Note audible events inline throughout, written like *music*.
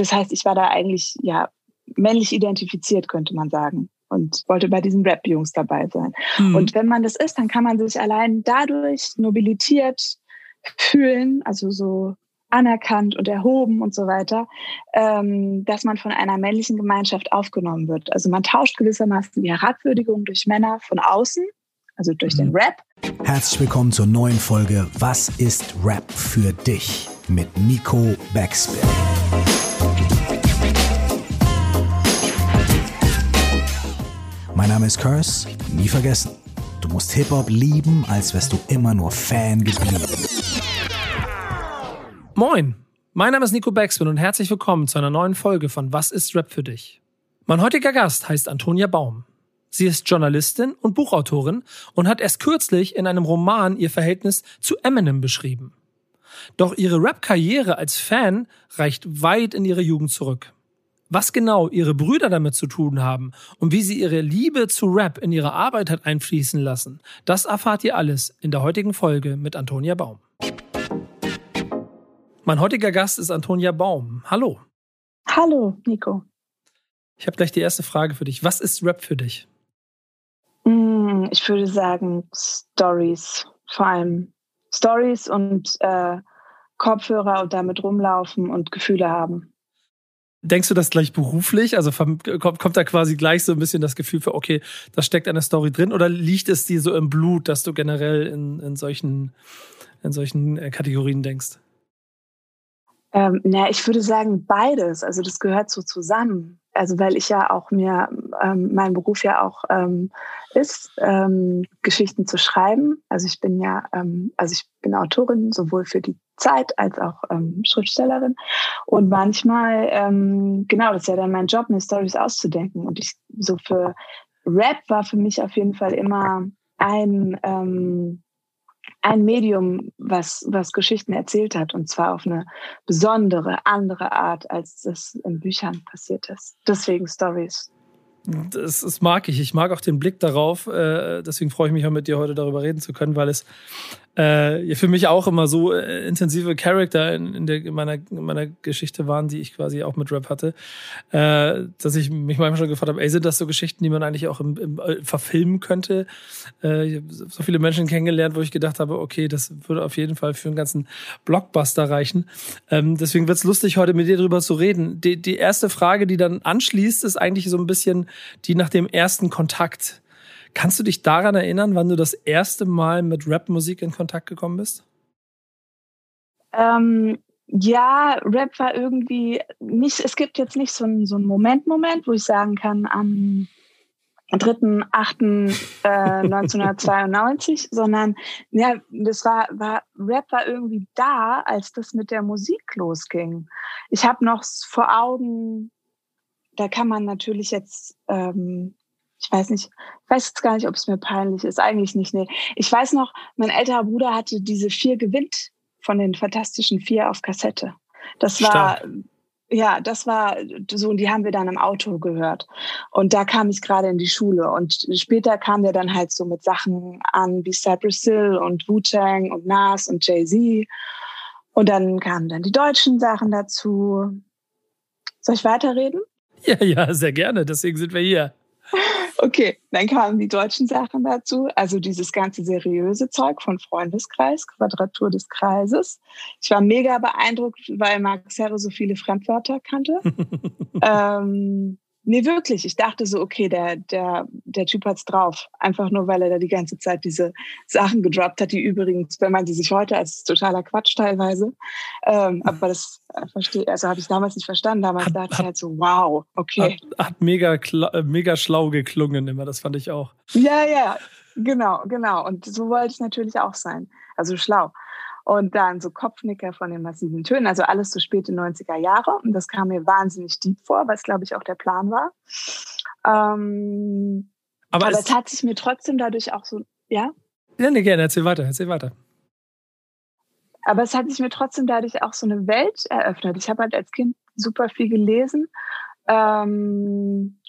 das heißt, ich war da eigentlich ja männlich identifiziert, könnte man sagen. Und wollte bei diesen Rap-Jungs dabei sein. Mhm. Und wenn man das ist, dann kann man sich allein dadurch nobilitiert fühlen, also so anerkannt und erhoben und so weiter, ähm, dass man von einer männlichen Gemeinschaft aufgenommen wird. Also man tauscht gewissermaßen die Herabwürdigung durch Männer von außen, also durch mhm. den Rap. Herzlich willkommen zur neuen Folge Was ist Rap für dich mit Nico Backspin. Mein Name ist Curse, nie vergessen. Du musst Hip-Hop lieben, als wärst du immer nur Fan geblieben. Moin, mein Name ist Nico Backspin und herzlich willkommen zu einer neuen Folge von Was ist Rap für dich? Mein heutiger Gast heißt Antonia Baum. Sie ist Journalistin und Buchautorin und hat erst kürzlich in einem Roman ihr Verhältnis zu Eminem beschrieben. Doch ihre Rap-Karriere als Fan reicht weit in ihre Jugend zurück. Was genau ihre Brüder damit zu tun haben und wie sie ihre Liebe zu Rap in ihre Arbeit hat einfließen lassen, das erfahrt ihr alles in der heutigen Folge mit Antonia Baum. Mein heutiger Gast ist Antonia Baum. Hallo. Hallo, Nico. Ich habe gleich die erste Frage für dich. Was ist Rap für dich? Mm, ich würde sagen Stories, vor allem Stories und äh, Kopfhörer und damit rumlaufen und Gefühle haben. Denkst du das gleich beruflich? Also kommt, da quasi gleich so ein bisschen das Gefühl für, okay, das steckt eine Story drin oder liegt es dir so im Blut, dass du generell in, in solchen, in solchen äh, Kategorien denkst? Ähm, na, ich würde sagen beides. Also das gehört so zusammen. Also weil ich ja auch mir, ähm, mein Beruf ja auch ähm, ist, ähm, Geschichten zu schreiben. Also ich bin ja, ähm, also ich bin Autorin sowohl für die Zeit als auch ähm, Schriftstellerin. Und manchmal, ähm, genau, das ist ja dann mein Job, mir Stories auszudenken. Und ich so für Rap war für mich auf jeden Fall immer ein ähm, ein Medium, was, was Geschichten erzählt hat, und zwar auf eine besondere, andere Art, als das in Büchern passiert ist. Deswegen Stories. Das, das mag ich. Ich mag auch den Blick darauf. Äh, deswegen freue ich mich auch mit dir heute darüber reden zu können, weil es äh, für mich auch immer so äh, intensive Charakter in, in, der, in, meiner, in meiner Geschichte waren, die ich quasi auch mit Rap hatte, äh, dass ich mich manchmal schon gefragt habe, ey, sind das so Geschichten, die man eigentlich auch im, im äh, verfilmen könnte? Äh, ich habe so viele Menschen kennengelernt, wo ich gedacht habe, okay, das würde auf jeden Fall für einen ganzen Blockbuster reichen. Ähm, deswegen wird es lustig, heute mit dir drüber zu reden. Die, die erste Frage, die dann anschließt, ist eigentlich so ein bisschen die nach dem ersten Kontakt. Kannst du dich daran erinnern, wann du das erste Mal mit Rapmusik in Kontakt gekommen bist? Ähm, ja, Rap war irgendwie nicht, es gibt jetzt nicht so einen, so einen Moment-Moment, wo ich sagen kann, am 3.8.1992, äh, *laughs* sondern ja, das war, war, Rap war irgendwie da, als das mit der Musik losging. Ich habe noch vor Augen, da kann man natürlich jetzt ähm, ich weiß nicht, ich weiß jetzt gar nicht, ob es mir peinlich ist. Eigentlich nicht, nee. Ich weiß noch, mein älterer Bruder hatte diese vier gewinnt von den Fantastischen Vier auf Kassette. Das war, Stark. ja, das war so, und die haben wir dann im Auto gehört. Und da kam ich gerade in die Schule. Und später kam der dann halt so mit Sachen an wie Cypress Hill und Wu-Tang und Nas und Jay-Z. Und dann kamen dann die deutschen Sachen dazu. Soll ich weiterreden? Ja, ja, sehr gerne. Deswegen sind wir hier. *laughs* Okay, dann kamen die deutschen Sachen dazu, also dieses ganze seriöse Zeug von Freundeskreis, Quadratur des Kreises. Ich war mega beeindruckt, weil Max Herre so viele Fremdwörter kannte. *laughs* ähm, Nee, wirklich. Ich dachte so, okay, der, der, der Typ hat's drauf. Einfach nur, weil er da die ganze Zeit diese Sachen gedroppt hat, die übrigens, wenn man sie sich heute als totaler Quatsch teilweise. Ähm, aber das äh, verstehe, also habe ich damals nicht verstanden. Damals hat, dachte ich halt so, wow, okay. Hat, hat mega, äh, mega schlau geklungen immer, das fand ich auch. Ja, ja, genau, genau. Und so wollte ich natürlich auch sein. Also schlau. Und dann so Kopfnicker von den massiven Tönen, also alles so späte 90er Jahre. Und das kam mir wahnsinnig deep vor, was glaube ich auch der Plan war. Ähm, aber, aber es, es hat sich mir trotzdem dadurch auch so, ja? Ja, nee, gerne, erzähl weiter, erzähl weiter. Aber es hat sich mir trotzdem dadurch auch so eine Welt eröffnet. Ich habe halt als Kind super viel gelesen. Ähm,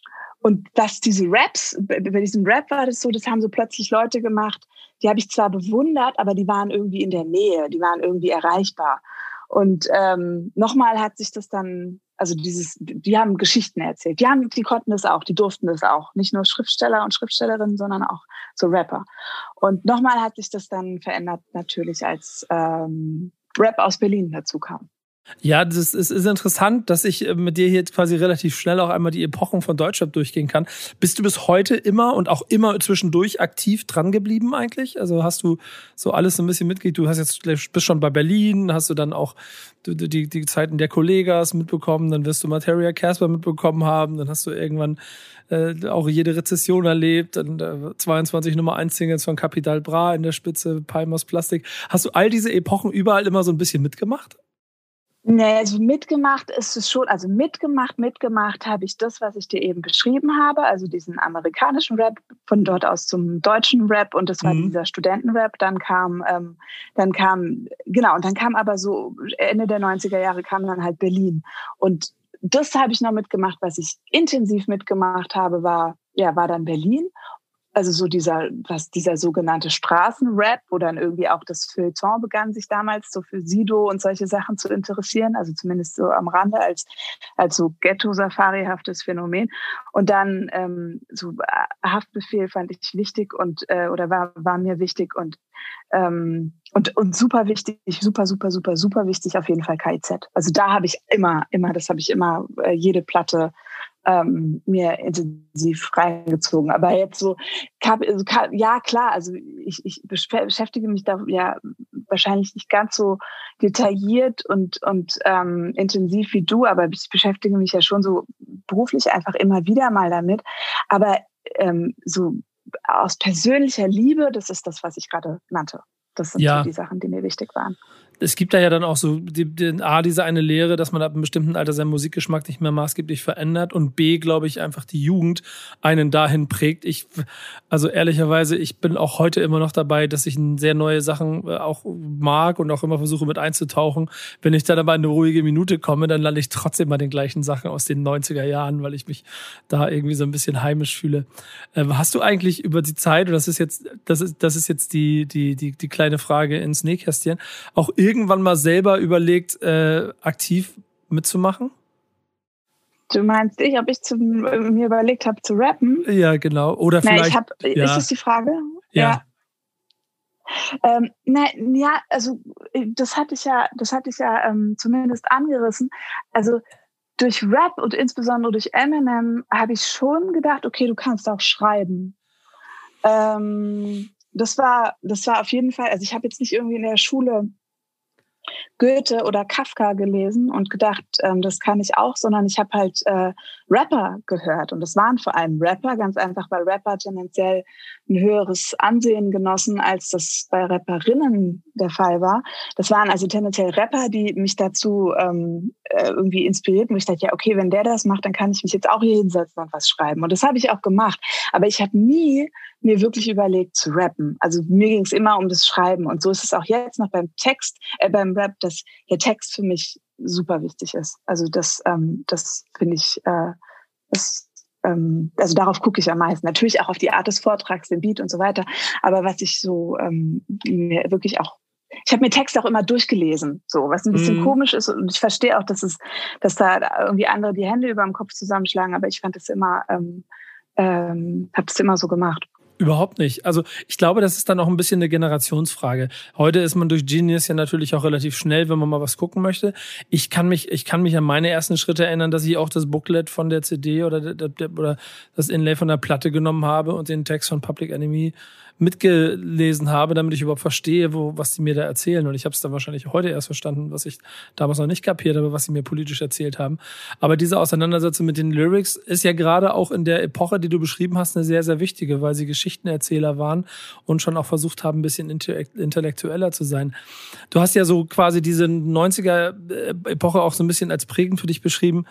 und dass diese Raps, bei diesem Rap war das so, das haben so plötzlich Leute gemacht, die habe ich zwar bewundert, aber die waren irgendwie in der Nähe, die waren irgendwie erreichbar. Und ähm, nochmal hat sich das dann Also dieses, die haben Geschichten erzählt. Die haben, die konnten das auch, die durften das auch. Nicht nur Schriftsteller und Schriftstellerinnen, sondern auch so Rapper. Und nochmal hat sich das dann verändert natürlich, als ähm, Rap aus Berlin dazu kam. Ja, das ist, ist interessant, dass ich äh, mit dir hier quasi relativ schnell auch einmal die Epochen von Deutschrap durchgehen kann. Bist du bis heute immer und auch immer zwischendurch aktiv dran geblieben eigentlich? Also hast du so alles so ein bisschen mitgekriegt? Du hast jetzt bist schon bei Berlin, hast du dann auch die, die, die Zeiten der Kollegas mitbekommen, dann wirst du Materia Casper mitbekommen haben, dann hast du irgendwann äh, auch jede Rezession erlebt, dann äh, 22 Nummer 1 Singles von Capital Bra in der Spitze, Palm aus Plastik. Hast du all diese Epochen überall immer so ein bisschen mitgemacht? Nee, also mitgemacht ist es schon, also mitgemacht, mitgemacht habe ich das, was ich dir eben beschrieben habe, also diesen amerikanischen Rap, von dort aus zum deutschen Rap und das war mhm. dieser Studentenrap. Dann kam, ähm, dann kam, genau, und dann kam aber so Ende der 90er Jahre kam dann halt Berlin. Und das habe ich noch mitgemacht, was ich intensiv mitgemacht habe, war, ja, war dann Berlin also so dieser, was dieser sogenannte Straßenrap, wo dann irgendwie auch das Feuilleton begann, sich damals so für Sido und solche Sachen zu interessieren, also zumindest so am Rande als, als so Ghetto-Safari-haftes Phänomen. Und dann ähm, so äh, Haftbefehl fand ich wichtig und äh, oder war, war mir wichtig und ähm, und, und super wichtig, super, super, super, super wichtig auf jeden Fall KIZ. Also da habe ich immer, immer, das habe ich immer, äh, jede Platte ähm, mir intensiv reingezogen. Aber jetzt so, also, ja klar, also ich, ich beschäftige mich da ja wahrscheinlich nicht ganz so detailliert und, und ähm, intensiv wie du, aber ich beschäftige mich ja schon so beruflich einfach immer wieder mal damit. Aber ähm, so aus persönlicher Liebe, das ist das, was ich gerade nannte. Das sind ja. so die Sachen, die mir wichtig waren es gibt da ja dann auch so die, die, A, diese eine Lehre, dass man ab einem bestimmten Alter seinen Musikgeschmack nicht mehr maßgeblich verändert und B, glaube ich, einfach die Jugend einen dahin prägt. Ich, also ehrlicherweise, ich bin auch heute immer noch dabei, dass ich sehr neue Sachen äh, auch mag und auch immer versuche mit einzutauchen. Wenn ich dann aber in eine ruhige Minute komme, dann lande ich trotzdem bei den gleichen Sachen aus den 90er Jahren, weil ich mich da irgendwie so ein bisschen heimisch fühle. Ähm, hast du eigentlich über die Zeit, und das ist jetzt, das ist, das ist jetzt die, die, die, die kleine Frage ins Nähkästchen, auch irgendwann mal selber überlegt, äh, aktiv mitzumachen? Du meinst ich, ob ich zu, mir überlegt habe zu rappen? Ja, genau. Oder vielleicht. Na, ich hab, ja. Ist das die Frage? Ja. ja. Ähm, na, ja, also das hatte ich ja, das hatte ich ja ähm, zumindest angerissen. Also durch Rap und insbesondere durch Eminem habe ich schon gedacht, okay, du kannst auch schreiben. Ähm, das war, das war auf jeden Fall. Also ich habe jetzt nicht irgendwie in der Schule Goethe oder Kafka gelesen und gedacht, ähm, das kann ich auch, sondern ich habe halt äh, Rapper gehört. Und das waren vor allem Rapper, ganz einfach, weil Rapper tendenziell ein höheres Ansehen genossen, als das bei Rapperinnen der Fall war. Das waren also tendenziell Rapper, die mich dazu ähm, äh, irgendwie inspirierten, wo ich dachte, ja, okay, wenn der das macht, dann kann ich mich jetzt auch hier hinsetzen und was schreiben. Und das habe ich auch gemacht. Aber ich habe nie mir wirklich überlegt zu rappen. Also mir ging es immer um das Schreiben. Und so ist es auch jetzt noch beim Text, äh, beim Rap, dass der Text für mich super wichtig ist. Also das, ähm, das finde ich, äh, das, ähm, also darauf gucke ich am meisten. Natürlich auch auf die Art des Vortrags, den Beat und so weiter. Aber was ich so ähm, mir wirklich auch ich habe mir Text auch immer durchgelesen, so was ein bisschen mhm. komisch ist und ich verstehe auch, dass es, dass da irgendwie andere die Hände über dem Kopf zusammenschlagen, aber ich fand es immer, ähm, ähm, habe es immer so gemacht. Überhaupt nicht. Also ich glaube, das ist dann auch ein bisschen eine Generationsfrage. Heute ist man durch Genius ja natürlich auch relativ schnell, wenn man mal was gucken möchte. Ich kann mich, ich kann mich an meine ersten Schritte erinnern, dass ich auch das Booklet von der CD oder, der, der, oder das Inlay von der Platte genommen habe und den Text von Public Enemy mitgelesen habe, damit ich überhaupt verstehe, wo, was die mir da erzählen. Und ich habe es dann wahrscheinlich heute erst verstanden, was ich damals noch nicht kapiert habe, was sie mir politisch erzählt haben. Aber diese Auseinandersetzung mit den Lyrics ist ja gerade auch in der Epoche, die du beschrieben hast, eine sehr, sehr wichtige, weil sie Geschichtenerzähler waren und schon auch versucht haben, ein bisschen intellektueller zu sein. Du hast ja so quasi diese 90er-Epoche auch so ein bisschen als prägend für dich beschrieben.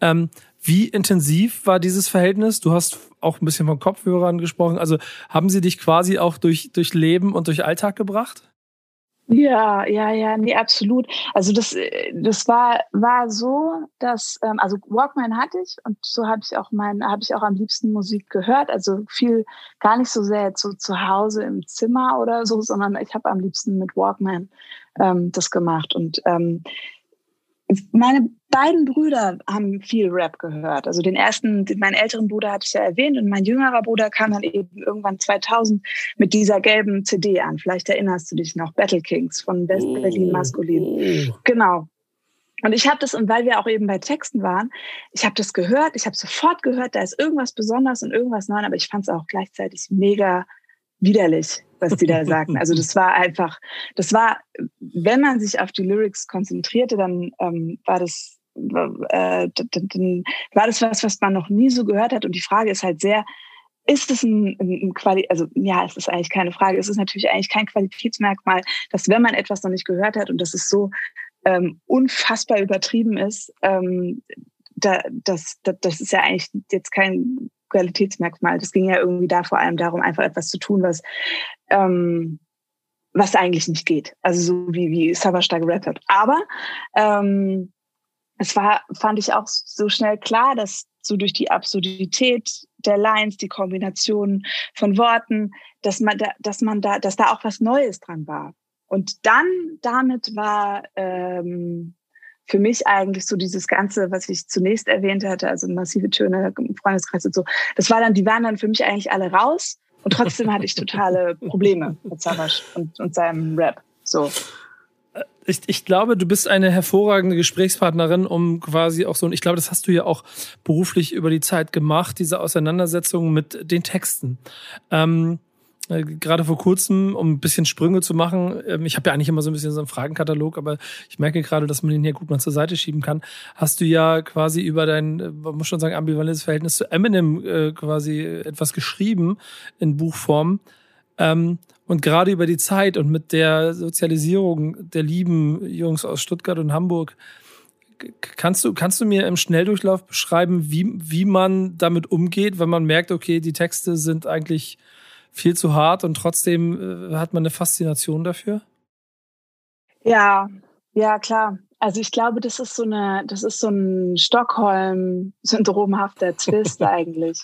Ähm, wie intensiv war dieses Verhältnis? Du hast auch ein bisschen von Kopfhörern gesprochen. Also haben sie dich quasi auch durch, durch Leben und durch Alltag gebracht? Ja, ja, ja, nee, absolut. Also das, das war, war so, dass, ähm, also Walkman hatte ich und so habe ich auch mein, habe ich auch am liebsten Musik gehört. Also viel, gar nicht so sehr so zu Hause im Zimmer oder so, sondern ich habe am liebsten mit Walkman ähm, das gemacht. Und ähm, meine beiden Brüder haben viel Rap gehört. Also den ersten, meinen älteren Bruder hatte ich ja erwähnt und mein jüngerer Bruder kam dann eben irgendwann 2000 mit dieser gelben CD an. Vielleicht erinnerst du dich noch, Battle Kings von West Berlin Maskulin. Oh. Genau. Und ich habe das, und weil wir auch eben bei Texten waren, ich habe das gehört, ich habe sofort gehört, da ist irgendwas Besonderes und irgendwas Neues, aber ich fand es auch gleichzeitig mega widerlich, was die da *laughs* sagten. Also das war einfach, das war, wenn man sich auf die Lyrics konzentrierte, dann ähm, war das äh, dann war das was, was man noch nie so gehört hat. Und die Frage ist halt sehr, ist es ein, ein Quali also ja, es ist eigentlich keine Frage, es ist natürlich eigentlich kein Qualitätsmerkmal, dass wenn man etwas noch nicht gehört hat und das ist so ähm, unfassbar übertrieben ist, ähm, da, das, das, das ist ja eigentlich jetzt kein Qualitätsmerkmal. Das ging ja irgendwie da vor allem darum, einfach etwas zu tun, was, ähm, was eigentlich nicht geht. Also so wie, wie Savage gerappt hat. Aber ähm, es war, fand ich auch so schnell klar, dass so durch die Absurdität der Lines, die Kombination von Worten, dass man da, dass man da, dass da auch was Neues dran war. Und dann damit war ähm, für mich eigentlich so dieses Ganze, was ich zunächst erwähnt hatte, also massive Töne im Freundeskreis und so, das war dann, die waren dann für mich eigentlich alle raus. Und trotzdem hatte ich totale Probleme mit Savage und, und seinem Rap. So. Ich, ich glaube, du bist eine hervorragende Gesprächspartnerin, um quasi auch so, und ich glaube, das hast du ja auch beruflich über die Zeit gemacht, diese Auseinandersetzung mit den Texten. Ähm, äh, gerade vor kurzem, um ein bisschen Sprünge zu machen, ähm, ich habe ja eigentlich immer so ein bisschen so einen Fragenkatalog, aber ich merke gerade, dass man den hier gut mal zur Seite schieben kann. Hast du ja quasi über dein, äh, man muss schon sagen, ambivalentes Verhältnis zu Eminem äh, quasi etwas geschrieben in Buchform. Ähm, und gerade über die Zeit und mit der Sozialisierung der lieben Jungs aus Stuttgart und Hamburg, kannst du, kannst du mir im Schnelldurchlauf beschreiben, wie, wie man damit umgeht, wenn man merkt, okay, die Texte sind eigentlich viel zu hart und trotzdem äh, hat man eine Faszination dafür? Ja, ja, klar. Also ich glaube, das ist so eine, das ist so ein Stockholm-syndromhafter *laughs* Twist eigentlich.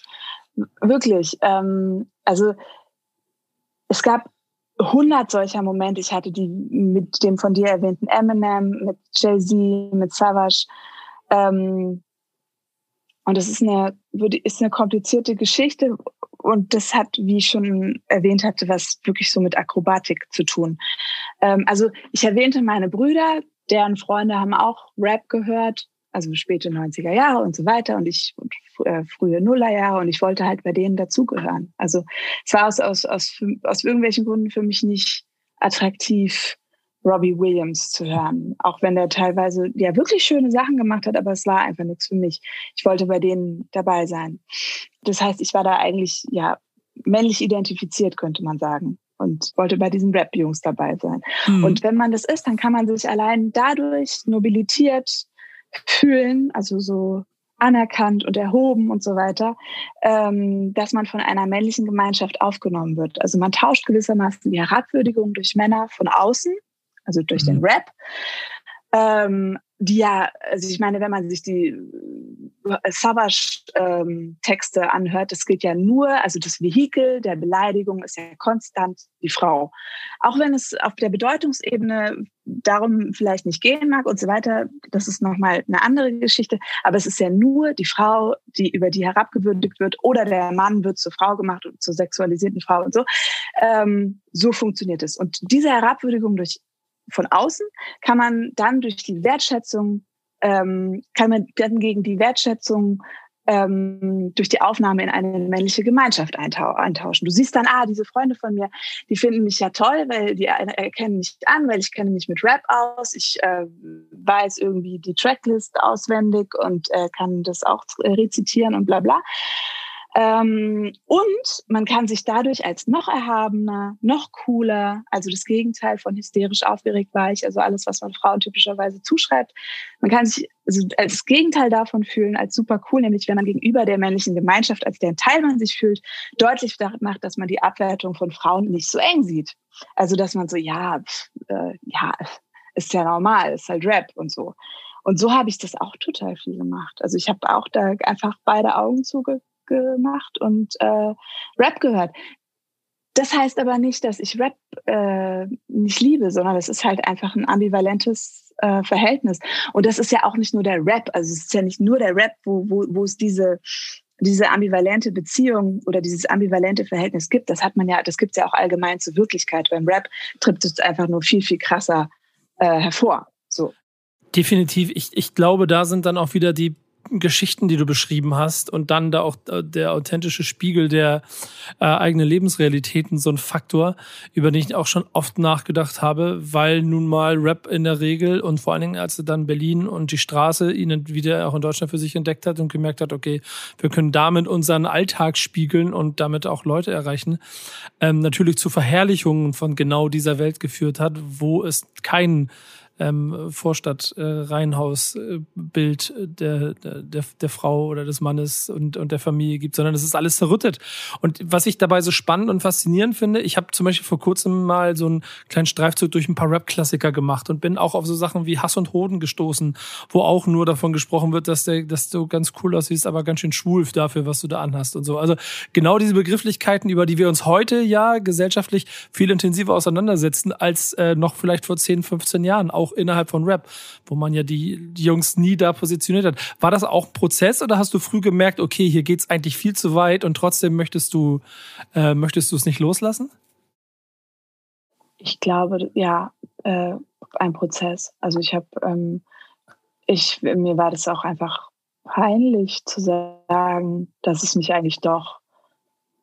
Wirklich. Ähm, also es gab hundert solcher Momente. Ich hatte die mit dem von dir erwähnten Eminem, mit Jay-Z, mit Savage. Ähm, und das ist eine, ist eine komplizierte Geschichte und das hat, wie ich schon erwähnt hatte, was wirklich so mit Akrobatik zu tun. Ähm, also ich erwähnte meine Brüder, deren Freunde haben auch Rap gehört, also späte 90er Jahre und so weiter und ich und, äh, frühe Nullerjahre und ich wollte halt bei denen dazugehören. Also es war aus, aus, aus, aus irgendwelchen Gründen für mich nicht attraktiv, Robbie Williams zu hören. Auch wenn der teilweise ja wirklich schöne Sachen gemacht hat, aber es war einfach nichts für mich. Ich wollte bei denen dabei sein. Das heißt, ich war da eigentlich ja männlich identifiziert, könnte man sagen. Und wollte bei diesen Rap-Jungs dabei sein. Mhm. Und wenn man das ist, dann kann man sich allein dadurch nobilitiert fühlen, also so anerkannt und erhoben und so weiter, ähm, dass man von einer männlichen Gemeinschaft aufgenommen wird. Also man tauscht gewissermaßen die Herabwürdigung durch Männer von außen also durch mhm. den Rap. Ähm, die ja, also ich meine, wenn man sich die äh, Savage-Texte ähm, anhört, das gilt ja nur, also das Vehikel der Beleidigung ist ja konstant die Frau. Auch wenn es auf der Bedeutungsebene darum vielleicht nicht gehen mag und so weiter, das ist nochmal eine andere Geschichte, aber es ist ja nur die Frau, die über die herabgewürdigt wird oder der Mann wird zur Frau gemacht und zur sexualisierten Frau und so. Ähm, so funktioniert es. Und diese Herabwürdigung durch von außen kann man dann durch die Wertschätzung, ähm, kann man dann gegen die Wertschätzung ähm, durch die Aufnahme in eine männliche Gemeinschaft eintauschen. Du siehst dann, ah, diese Freunde von mir, die finden mich ja toll, weil die erkennen mich an, weil ich kenne mich mit Rap aus. Ich äh, weiß irgendwie die Tracklist auswendig und äh, kann das auch rezitieren und bla bla. Ähm, und man kann sich dadurch als noch erhabener, noch cooler, also das Gegenteil von hysterisch aufgeregt war ich, also alles, was man Frauen typischerweise zuschreibt, man kann sich also als Gegenteil davon fühlen, als super cool, nämlich wenn man gegenüber der männlichen Gemeinschaft, als deren Teil man sich fühlt, deutlich macht, dass man die Abwertung von Frauen nicht so eng sieht. Also dass man so, ja, äh, ja, ist ja normal, ist halt Rap und so. Und so habe ich das auch total viel gemacht. Also ich habe auch da einfach beide Augen zuge gemacht und äh, Rap gehört. das heißt aber nicht, dass ich Rap äh, nicht liebe, sondern es ist halt einfach ein ambivalentes äh, Verhältnis. Und das ist ja auch nicht nur der Rap, also es ist ja nicht nur der Rap, wo, wo, wo es diese diese ambivalente Beziehung oder dieses ambivalente Verhältnis gibt, das hat man ja, das gibt es ja auch allgemein zur Wirklichkeit. Beim Rap tritt es einfach nur viel, viel krasser äh, hervor. So. Definitiv. Ich, ich glaube, da sind dann auch wieder die Geschichten, die du beschrieben hast und dann da auch äh, der authentische Spiegel der äh, eigenen Lebensrealitäten so ein Faktor, über den ich auch schon oft nachgedacht habe, weil nun mal Rap in der Regel und vor allen Dingen als er dann Berlin und die Straße ihn wieder auch in Deutschland für sich entdeckt hat und gemerkt hat, okay, wir können damit unseren Alltag spiegeln und damit auch Leute erreichen, ähm, natürlich zu Verherrlichungen von genau dieser Welt geführt hat, wo es keinen ähm, Vorstadt-Reihenhaus-Bild äh, der, der, der Frau oder des Mannes und, und der Familie gibt, sondern es ist alles zerrüttet. Und was ich dabei so spannend und faszinierend finde, ich habe zum Beispiel vor kurzem mal so einen kleinen Streifzug durch ein paar Rap-Klassiker gemacht und bin auch auf so Sachen wie Hass und Hoden gestoßen, wo auch nur davon gesprochen wird, dass, der, dass du ganz cool aussiehst, aber ganz schön schwul dafür, was du da anhast und so. Also genau diese Begrifflichkeiten, über die wir uns heute ja gesellschaftlich viel intensiver auseinandersetzen, als äh, noch vielleicht vor 10, 15 Jahren, auch auch innerhalb von Rap, wo man ja die, die Jungs nie da positioniert hat. War das auch ein Prozess oder hast du früh gemerkt, okay, hier geht's eigentlich viel zu weit und trotzdem möchtest du äh, möchtest du es nicht loslassen? Ich glaube, ja, äh, ein Prozess. Also ich habe, ähm, ich mir war das auch einfach peinlich zu sagen, dass es mich eigentlich doch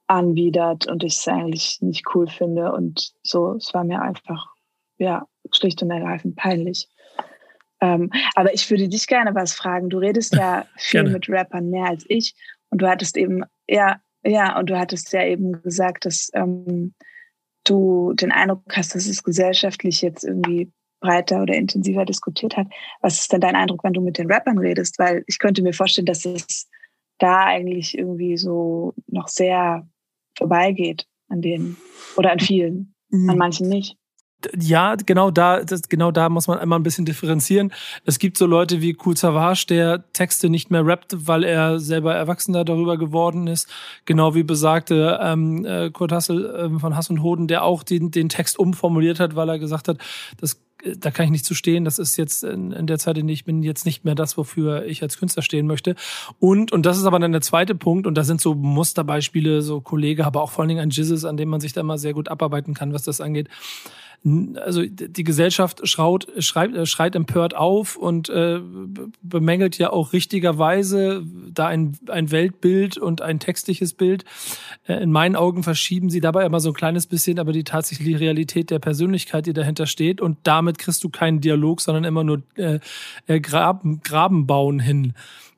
anwidert und ich es eigentlich nicht cool finde und so. Es war mir einfach ja schlicht und ergreifend peinlich. Ähm, aber ich würde dich gerne was fragen. Du redest ja *laughs* viel gerne. mit Rappern mehr als ich und du hattest eben, ja, ja, und du hattest ja eben gesagt, dass ähm, du den Eindruck hast, dass es gesellschaftlich jetzt irgendwie breiter oder intensiver diskutiert hat. Was ist denn dein Eindruck, wenn du mit den Rappern redest? Weil ich könnte mir vorstellen, dass es da eigentlich irgendwie so noch sehr vorbeigeht an denen oder an vielen, mhm. an manchen nicht ja, genau da, das, genau da muss man einmal ein bisschen differenzieren. Es gibt so Leute wie Cool Savage, der Texte nicht mehr rappt, weil er selber Erwachsener darüber geworden ist. Genau wie besagte ähm, äh, Kurt Hassel ähm, von Hass und Hoden, der auch den, den Text umformuliert hat, weil er gesagt hat, das da kann ich nicht zu stehen. Das ist jetzt in, der Zeit, in der ich bin, jetzt nicht mehr das, wofür ich als Künstler stehen möchte. Und, und das ist aber dann der zweite Punkt, und da sind so Musterbeispiele, so Kollege, aber auch vor allen Dingen ein Jizzes, an dem man sich da mal sehr gut abarbeiten kann, was das angeht also die Gesellschaft schraut, schreit, äh, schreit empört auf und äh, bemängelt ja auch richtigerweise da ein, ein Weltbild und ein textliches Bild. Äh, in meinen Augen verschieben sie dabei immer so ein kleines bisschen, aber die tatsächliche Realität der Persönlichkeit, die dahinter steht. Und damit kriegst du keinen Dialog, sondern immer nur äh, äh Graben, Graben bauen hin.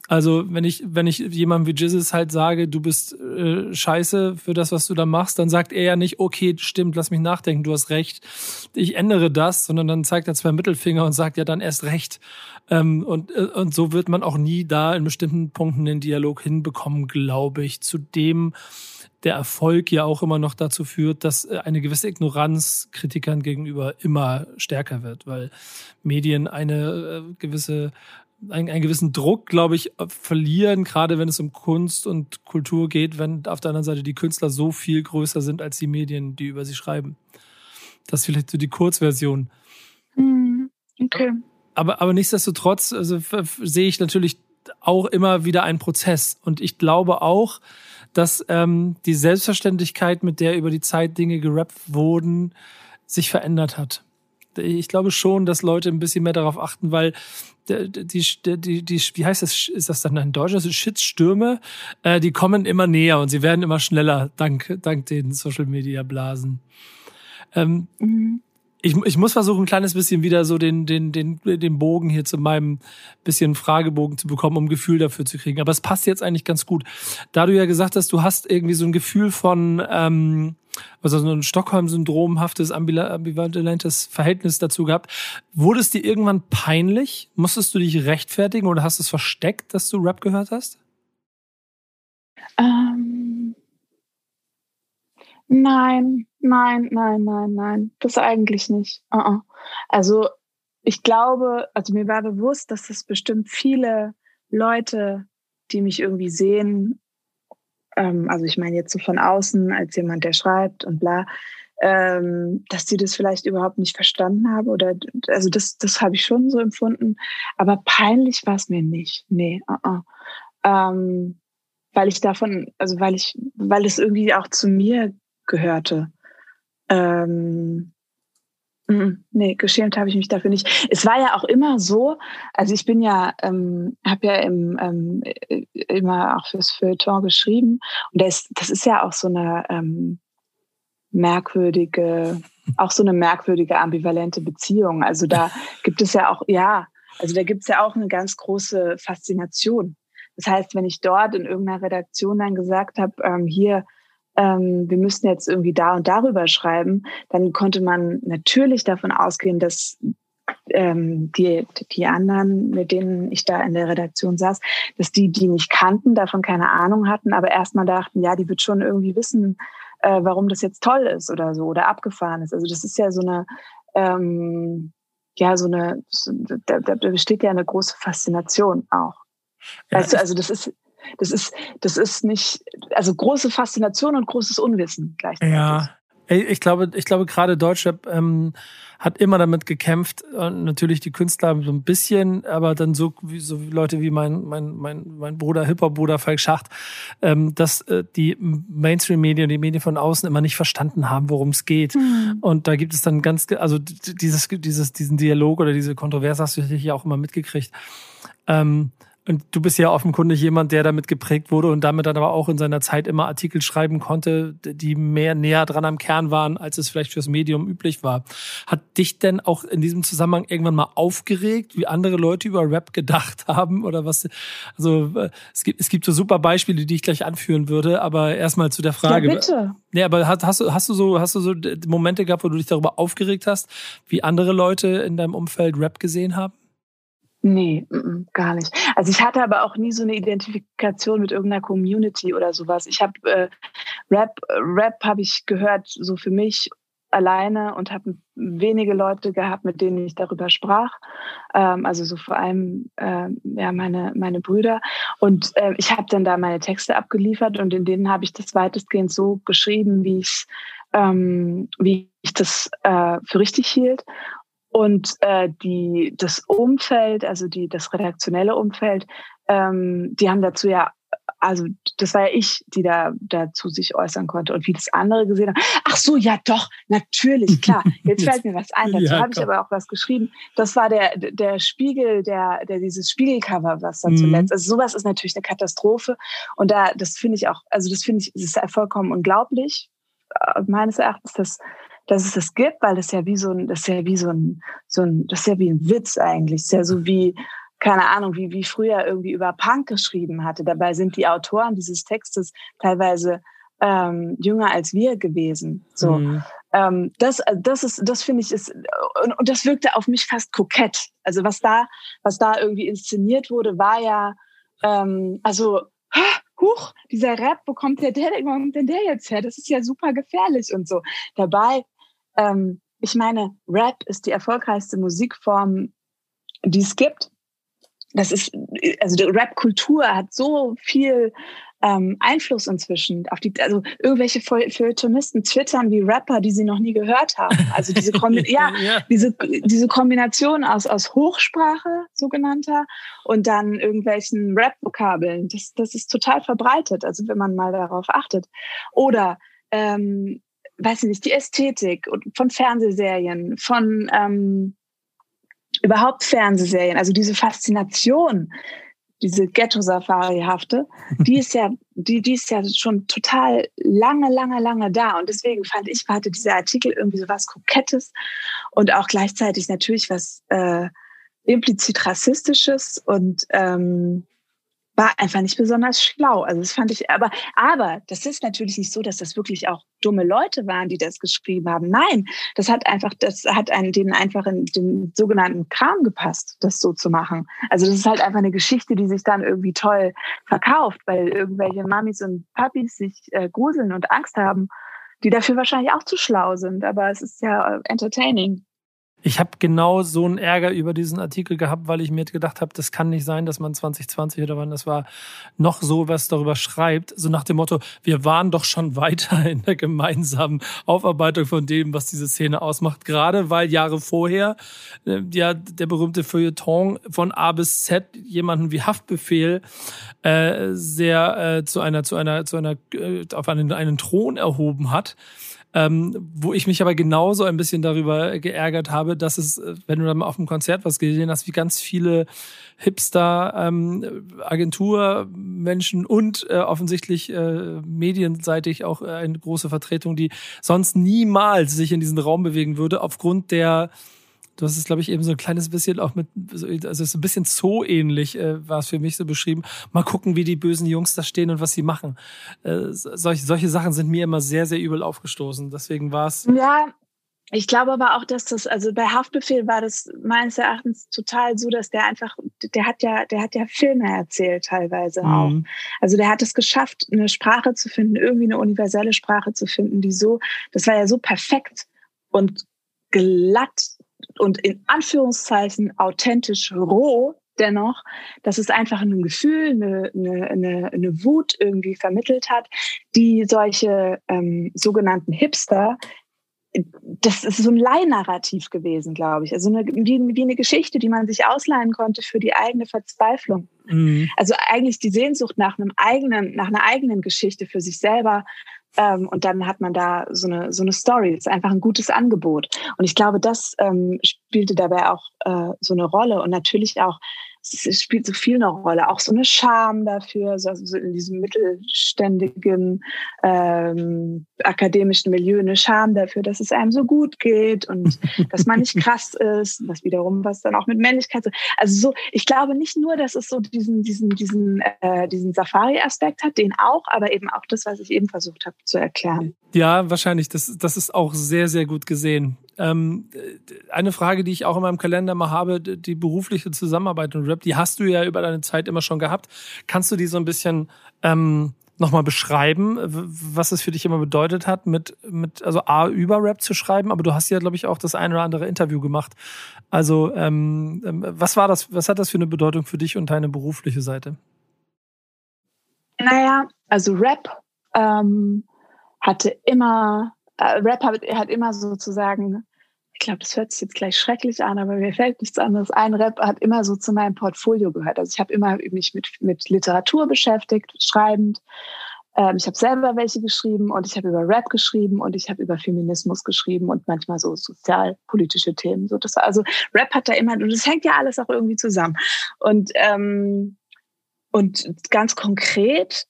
Also wenn ich, wenn ich jemandem wie Jizzes halt sage, du bist äh, scheiße für das, was du da machst, dann sagt er ja nicht, okay, stimmt, lass mich nachdenken, du hast recht, ich ändere das, sondern dann zeigt er zwei Mittelfinger und sagt ja dann erst recht. Ähm, und, äh, und so wird man auch nie da in bestimmten Punkten den Dialog hinbekommen, glaube ich. Zudem der Erfolg ja auch immer noch dazu führt, dass äh, eine gewisse Ignoranz Kritikern gegenüber immer stärker wird, weil Medien eine äh, gewisse einen, einen gewissen Druck, glaube ich, verlieren, gerade wenn es um Kunst und Kultur geht, wenn auf der anderen Seite die Künstler so viel größer sind als die Medien, die über sie schreiben. Das ist vielleicht so die Kurzversion. Mhm. Okay. Aber, aber nichtsdestotrotz also, sehe ich natürlich auch immer wieder einen Prozess. Und ich glaube auch, dass ähm, die Selbstverständlichkeit, mit der über die Zeit Dinge gerappt wurden, sich verändert hat. Ich glaube schon, dass Leute ein bisschen mehr darauf achten, weil die, die, die, die, wie heißt das, ist das dann in Deutsch? Also Shitstürme, äh, die kommen immer näher und sie werden immer schneller dank, dank den Social Media Blasen. Ähm, mhm. ich, ich muss versuchen, ein kleines bisschen wieder so den, den, den, den Bogen hier zu meinem bisschen Fragebogen zu bekommen, um ein Gefühl dafür zu kriegen. Aber es passt jetzt eigentlich ganz gut. Da du ja gesagt hast, du hast irgendwie so ein Gefühl von, ähm, also so ein Stockholm-Syndromhaftes, ambivalentes Verhältnis dazu gehabt. Wurde es dir irgendwann peinlich? Musstest du dich rechtfertigen oder hast du es versteckt, dass du Rap gehört hast? Ähm, nein, nein, nein, nein, nein. Das eigentlich nicht. Uh -uh. Also ich glaube, also mir war bewusst, dass es bestimmt viele Leute, die mich irgendwie sehen, ähm, also ich meine jetzt so von außen als jemand, der schreibt und bla, ähm, dass die das vielleicht überhaupt nicht verstanden haben oder also das, das habe ich schon so empfunden. Aber peinlich war es mir nicht. Nee, uh -uh. Ähm, weil ich davon, also weil ich, weil es irgendwie auch zu mir gehörte. Ähm, Nee, geschämt habe ich mich dafür nicht. Es war ja auch immer so, also ich bin ja, ähm, habe ja im, ähm, immer auch fürs Feuilleton geschrieben und das, das ist ja auch so eine ähm, merkwürdige, auch so eine merkwürdige ambivalente Beziehung. Also da *laughs* gibt es ja auch, ja, also da gibt es ja auch eine ganz große Faszination. Das heißt, wenn ich dort in irgendeiner Redaktion dann gesagt habe, ähm, hier, ähm, wir müssten jetzt irgendwie da und darüber schreiben, dann konnte man natürlich davon ausgehen, dass ähm, die, die anderen, mit denen ich da in der Redaktion saß, dass die, die nicht kannten, davon keine Ahnung hatten, aber erstmal dachten, ja, die wird schon irgendwie wissen, äh, warum das jetzt toll ist oder so oder abgefahren ist. Also das ist ja so eine, ähm, ja, so eine, so, da, da besteht ja eine große Faszination auch. Ja, weißt du, also das ist, das ist, das ist nicht, also große Faszination und großes Unwissen gleichzeitig. Ja, ich glaube, ich glaube, gerade Deutschrap ähm, hat immer damit gekämpft, und natürlich die Künstler so ein bisschen, aber dann so wie so Leute wie mein mein mein mein Bruder Hip-Hop Bruder Falk Schacht, ähm, dass äh, die Mainstream-Medien, die Medien von außen immer nicht verstanden haben, worum es geht. Mhm. Und da gibt es dann ganz, also dieses dieses diesen Dialog oder diese Kontroverse hast du sicher auch immer mitgekriegt. Ähm, und du bist ja offenkundig jemand, der damit geprägt wurde und damit dann aber auch in seiner Zeit immer Artikel schreiben konnte, die mehr näher dran am Kern waren, als es vielleicht fürs Medium üblich war. Hat dich denn auch in diesem Zusammenhang irgendwann mal aufgeregt, wie andere Leute über Rap gedacht haben oder was? Also äh, es gibt es gibt so super Beispiele, die ich gleich anführen würde, aber erstmal zu der Frage. Ja, bitte. Nee, aber hast, hast du hast du so hast du so Momente gehabt, wo du dich darüber aufgeregt hast, wie andere Leute in deinem Umfeld Rap gesehen haben? Nee, gar nicht. Also ich hatte aber auch nie so eine Identifikation mit irgendeiner Community oder sowas. Ich habe äh, Rap, Rap habe ich gehört so für mich alleine und habe wenige Leute gehabt, mit denen ich darüber sprach. Ähm, also so vor allem äh, ja meine meine Brüder. Und äh, ich habe dann da meine Texte abgeliefert und in denen habe ich das weitestgehend so geschrieben, wie ich ähm, wie ich das äh, für richtig hielt und äh, die, das Umfeld, also die, das redaktionelle Umfeld, ähm, die haben dazu ja, also das war ja ich, die da dazu sich äußern konnte und wie das andere gesehen haben. Ach so, ja doch, natürlich, klar. *laughs* Jetzt fällt mir was ein. Dazu ja, habe ich aber auch was geschrieben. Das war der, der Spiegel, der, der dieses Spiegelcover, was da mhm. zuletzt. Also sowas ist natürlich eine Katastrophe. Und da, das finde ich auch, also das finde ich, das ist vollkommen unglaublich äh, meines Erachtens, dass dass es das gibt, weil das ja wie so ein, das ist ja wie so ein, so ein, das ist ja wie ein Witz eigentlich. Das ist ja so wie, keine Ahnung, wie, wie früher irgendwie über Punk geschrieben hatte. Dabei sind die Autoren dieses Textes teilweise ähm, jünger als wir gewesen. So, mhm. ähm, das, das ist, das finde ich ist und, und das wirkte auf mich fast kokett. Also was da, was da irgendwie inszeniert wurde, war ja, ähm, also huch, dieser Rap, wo kommt der, der, wo kommt denn der jetzt her? Das ist ja super gefährlich und so. Dabei ähm, ich meine, Rap ist die erfolgreichste Musikform, die es gibt. Das ist, also die Rap-Kultur hat so viel ähm, Einfluss inzwischen auf die, also irgendwelche Feuilletonisten twittern wie Rapper, die sie noch nie gehört haben. Also diese, Kombi *laughs* ja, ja, diese, diese Kombination aus, aus Hochsprache, sogenannter, und dann irgendwelchen Rap-Vokabeln, das, das ist total verbreitet, also wenn man mal darauf achtet. Oder ähm, weiß ich nicht, die Ästhetik von Fernsehserien, von ähm, überhaupt Fernsehserien, also diese Faszination, diese Ghetto-Safari-hafte, *laughs* die ist ja, die, die ist ja schon total lange, lange, lange da. Und deswegen fand ich, hatte dieser Artikel irgendwie so was Kokettes und auch gleichzeitig natürlich was äh, implizit Rassistisches und ähm, war einfach nicht besonders schlau. Also das fand ich, aber, aber das ist natürlich nicht so, dass das wirklich auch dumme Leute waren, die das geschrieben haben. Nein, das hat einfach, das hat einen, denen einfach in den sogenannten Kram gepasst, das so zu machen. Also das ist halt einfach eine Geschichte, die sich dann irgendwie toll verkauft, weil irgendwelche Mamis und Papis sich äh, gruseln und Angst haben, die dafür wahrscheinlich auch zu schlau sind. Aber es ist ja äh, entertaining. Ich habe genau so einen Ärger über diesen Artikel gehabt, weil ich mir gedacht habe, das kann nicht sein, dass man 2020 oder wann das war, noch so was darüber schreibt. So nach dem Motto, wir waren doch schon *laughs* weiter in der gemeinsamen Aufarbeitung von dem, was diese Szene ausmacht. Gerade weil Jahre vorher äh, ja der berühmte Feuilleton von A bis Z jemanden wie Haftbefehl äh, sehr äh, zu einer zu einer zu einer äh, auf einen einen Thron erhoben hat ähm, wo ich mich aber genauso ein bisschen darüber geärgert habe, dass es, äh, wenn du dann mal auf dem Konzert was gesehen hast, wie ganz viele Hipster, ähm, Agenturmenschen und äh, offensichtlich äh, medienseitig auch äh, eine große Vertretung, die sonst niemals sich in diesen Raum bewegen würde, aufgrund der Du hast es, glaube ich, eben so ein kleines bisschen auch mit, also es ist ein bisschen Zoo-ähnlich, äh, war es für mich so beschrieben. Mal gucken, wie die bösen Jungs da stehen und was sie machen. Äh, solche, solche Sachen sind mir immer sehr, sehr übel aufgestoßen. Deswegen war es. Ja, ich glaube aber auch, dass das, also bei Haftbefehl war das meines Erachtens total so, dass der einfach, der hat ja, der hat ja Filme erzählt teilweise mhm. auch. Also der hat es geschafft, eine Sprache zu finden, irgendwie eine universelle Sprache zu finden, die so, das war ja so perfekt und glatt und in Anführungszeichen authentisch roh dennoch, dass es einfach ein Gefühl, eine, eine, eine, eine Wut irgendwie vermittelt hat, die solche ähm, sogenannten Hipster das ist so ein Leihnarrativ gewesen, glaube ich. Also eine, wie, wie, eine Geschichte, die man sich ausleihen konnte für die eigene Verzweiflung. Mhm. Also eigentlich die Sehnsucht nach einem eigenen, nach einer eigenen Geschichte für sich selber ähm, und dann hat man da so eine, so eine Story. Das ist einfach ein gutes Angebot. Und ich glaube, das ähm, spielte dabei auch äh, so eine Rolle. Und natürlich auch es spielt so viel eine Rolle, auch so eine Scham dafür, so, so in diesem mittelständigen ähm, akademischen Milieu eine Scham dafür, dass es einem so gut geht und *laughs* dass man nicht krass ist, was wiederum was dann auch mit Männlichkeit so. Also so, ich glaube nicht nur, dass es so diesen diesen diesen äh, diesen Safari-Aspekt hat, den auch, aber eben auch das, was ich eben versucht habe zu erklären. Ja, wahrscheinlich. Das, das ist auch sehr, sehr gut gesehen. Ähm, eine Frage, die ich auch in meinem Kalender mal habe, die berufliche Zusammenarbeit und Rap, die hast du ja über deine Zeit immer schon gehabt. Kannst du die so ein bisschen ähm, nochmal beschreiben, was es für dich immer bedeutet hat, mit, mit also A, über Rap zu schreiben, aber du hast ja, glaube ich, auch das ein oder andere Interview gemacht. Also, ähm, ähm, was war das, was hat das für eine Bedeutung für dich und deine berufliche Seite? Naja, also Rap ähm, hatte immer, äh, Rap hat, hat immer sozusagen, ich glaube, das hört sich jetzt gleich schrecklich an, aber mir fällt nichts anderes ein. Rap hat immer so zu meinem Portfolio gehört. Also ich habe immer mich mit, mit Literatur beschäftigt, schreibend. Ähm, ich habe selber welche geschrieben und ich habe über Rap geschrieben und ich habe über Feminismus geschrieben und manchmal so sozialpolitische Themen. So das, also Rap hat da immer, und das hängt ja alles auch irgendwie zusammen. Und, ähm, und ganz konkret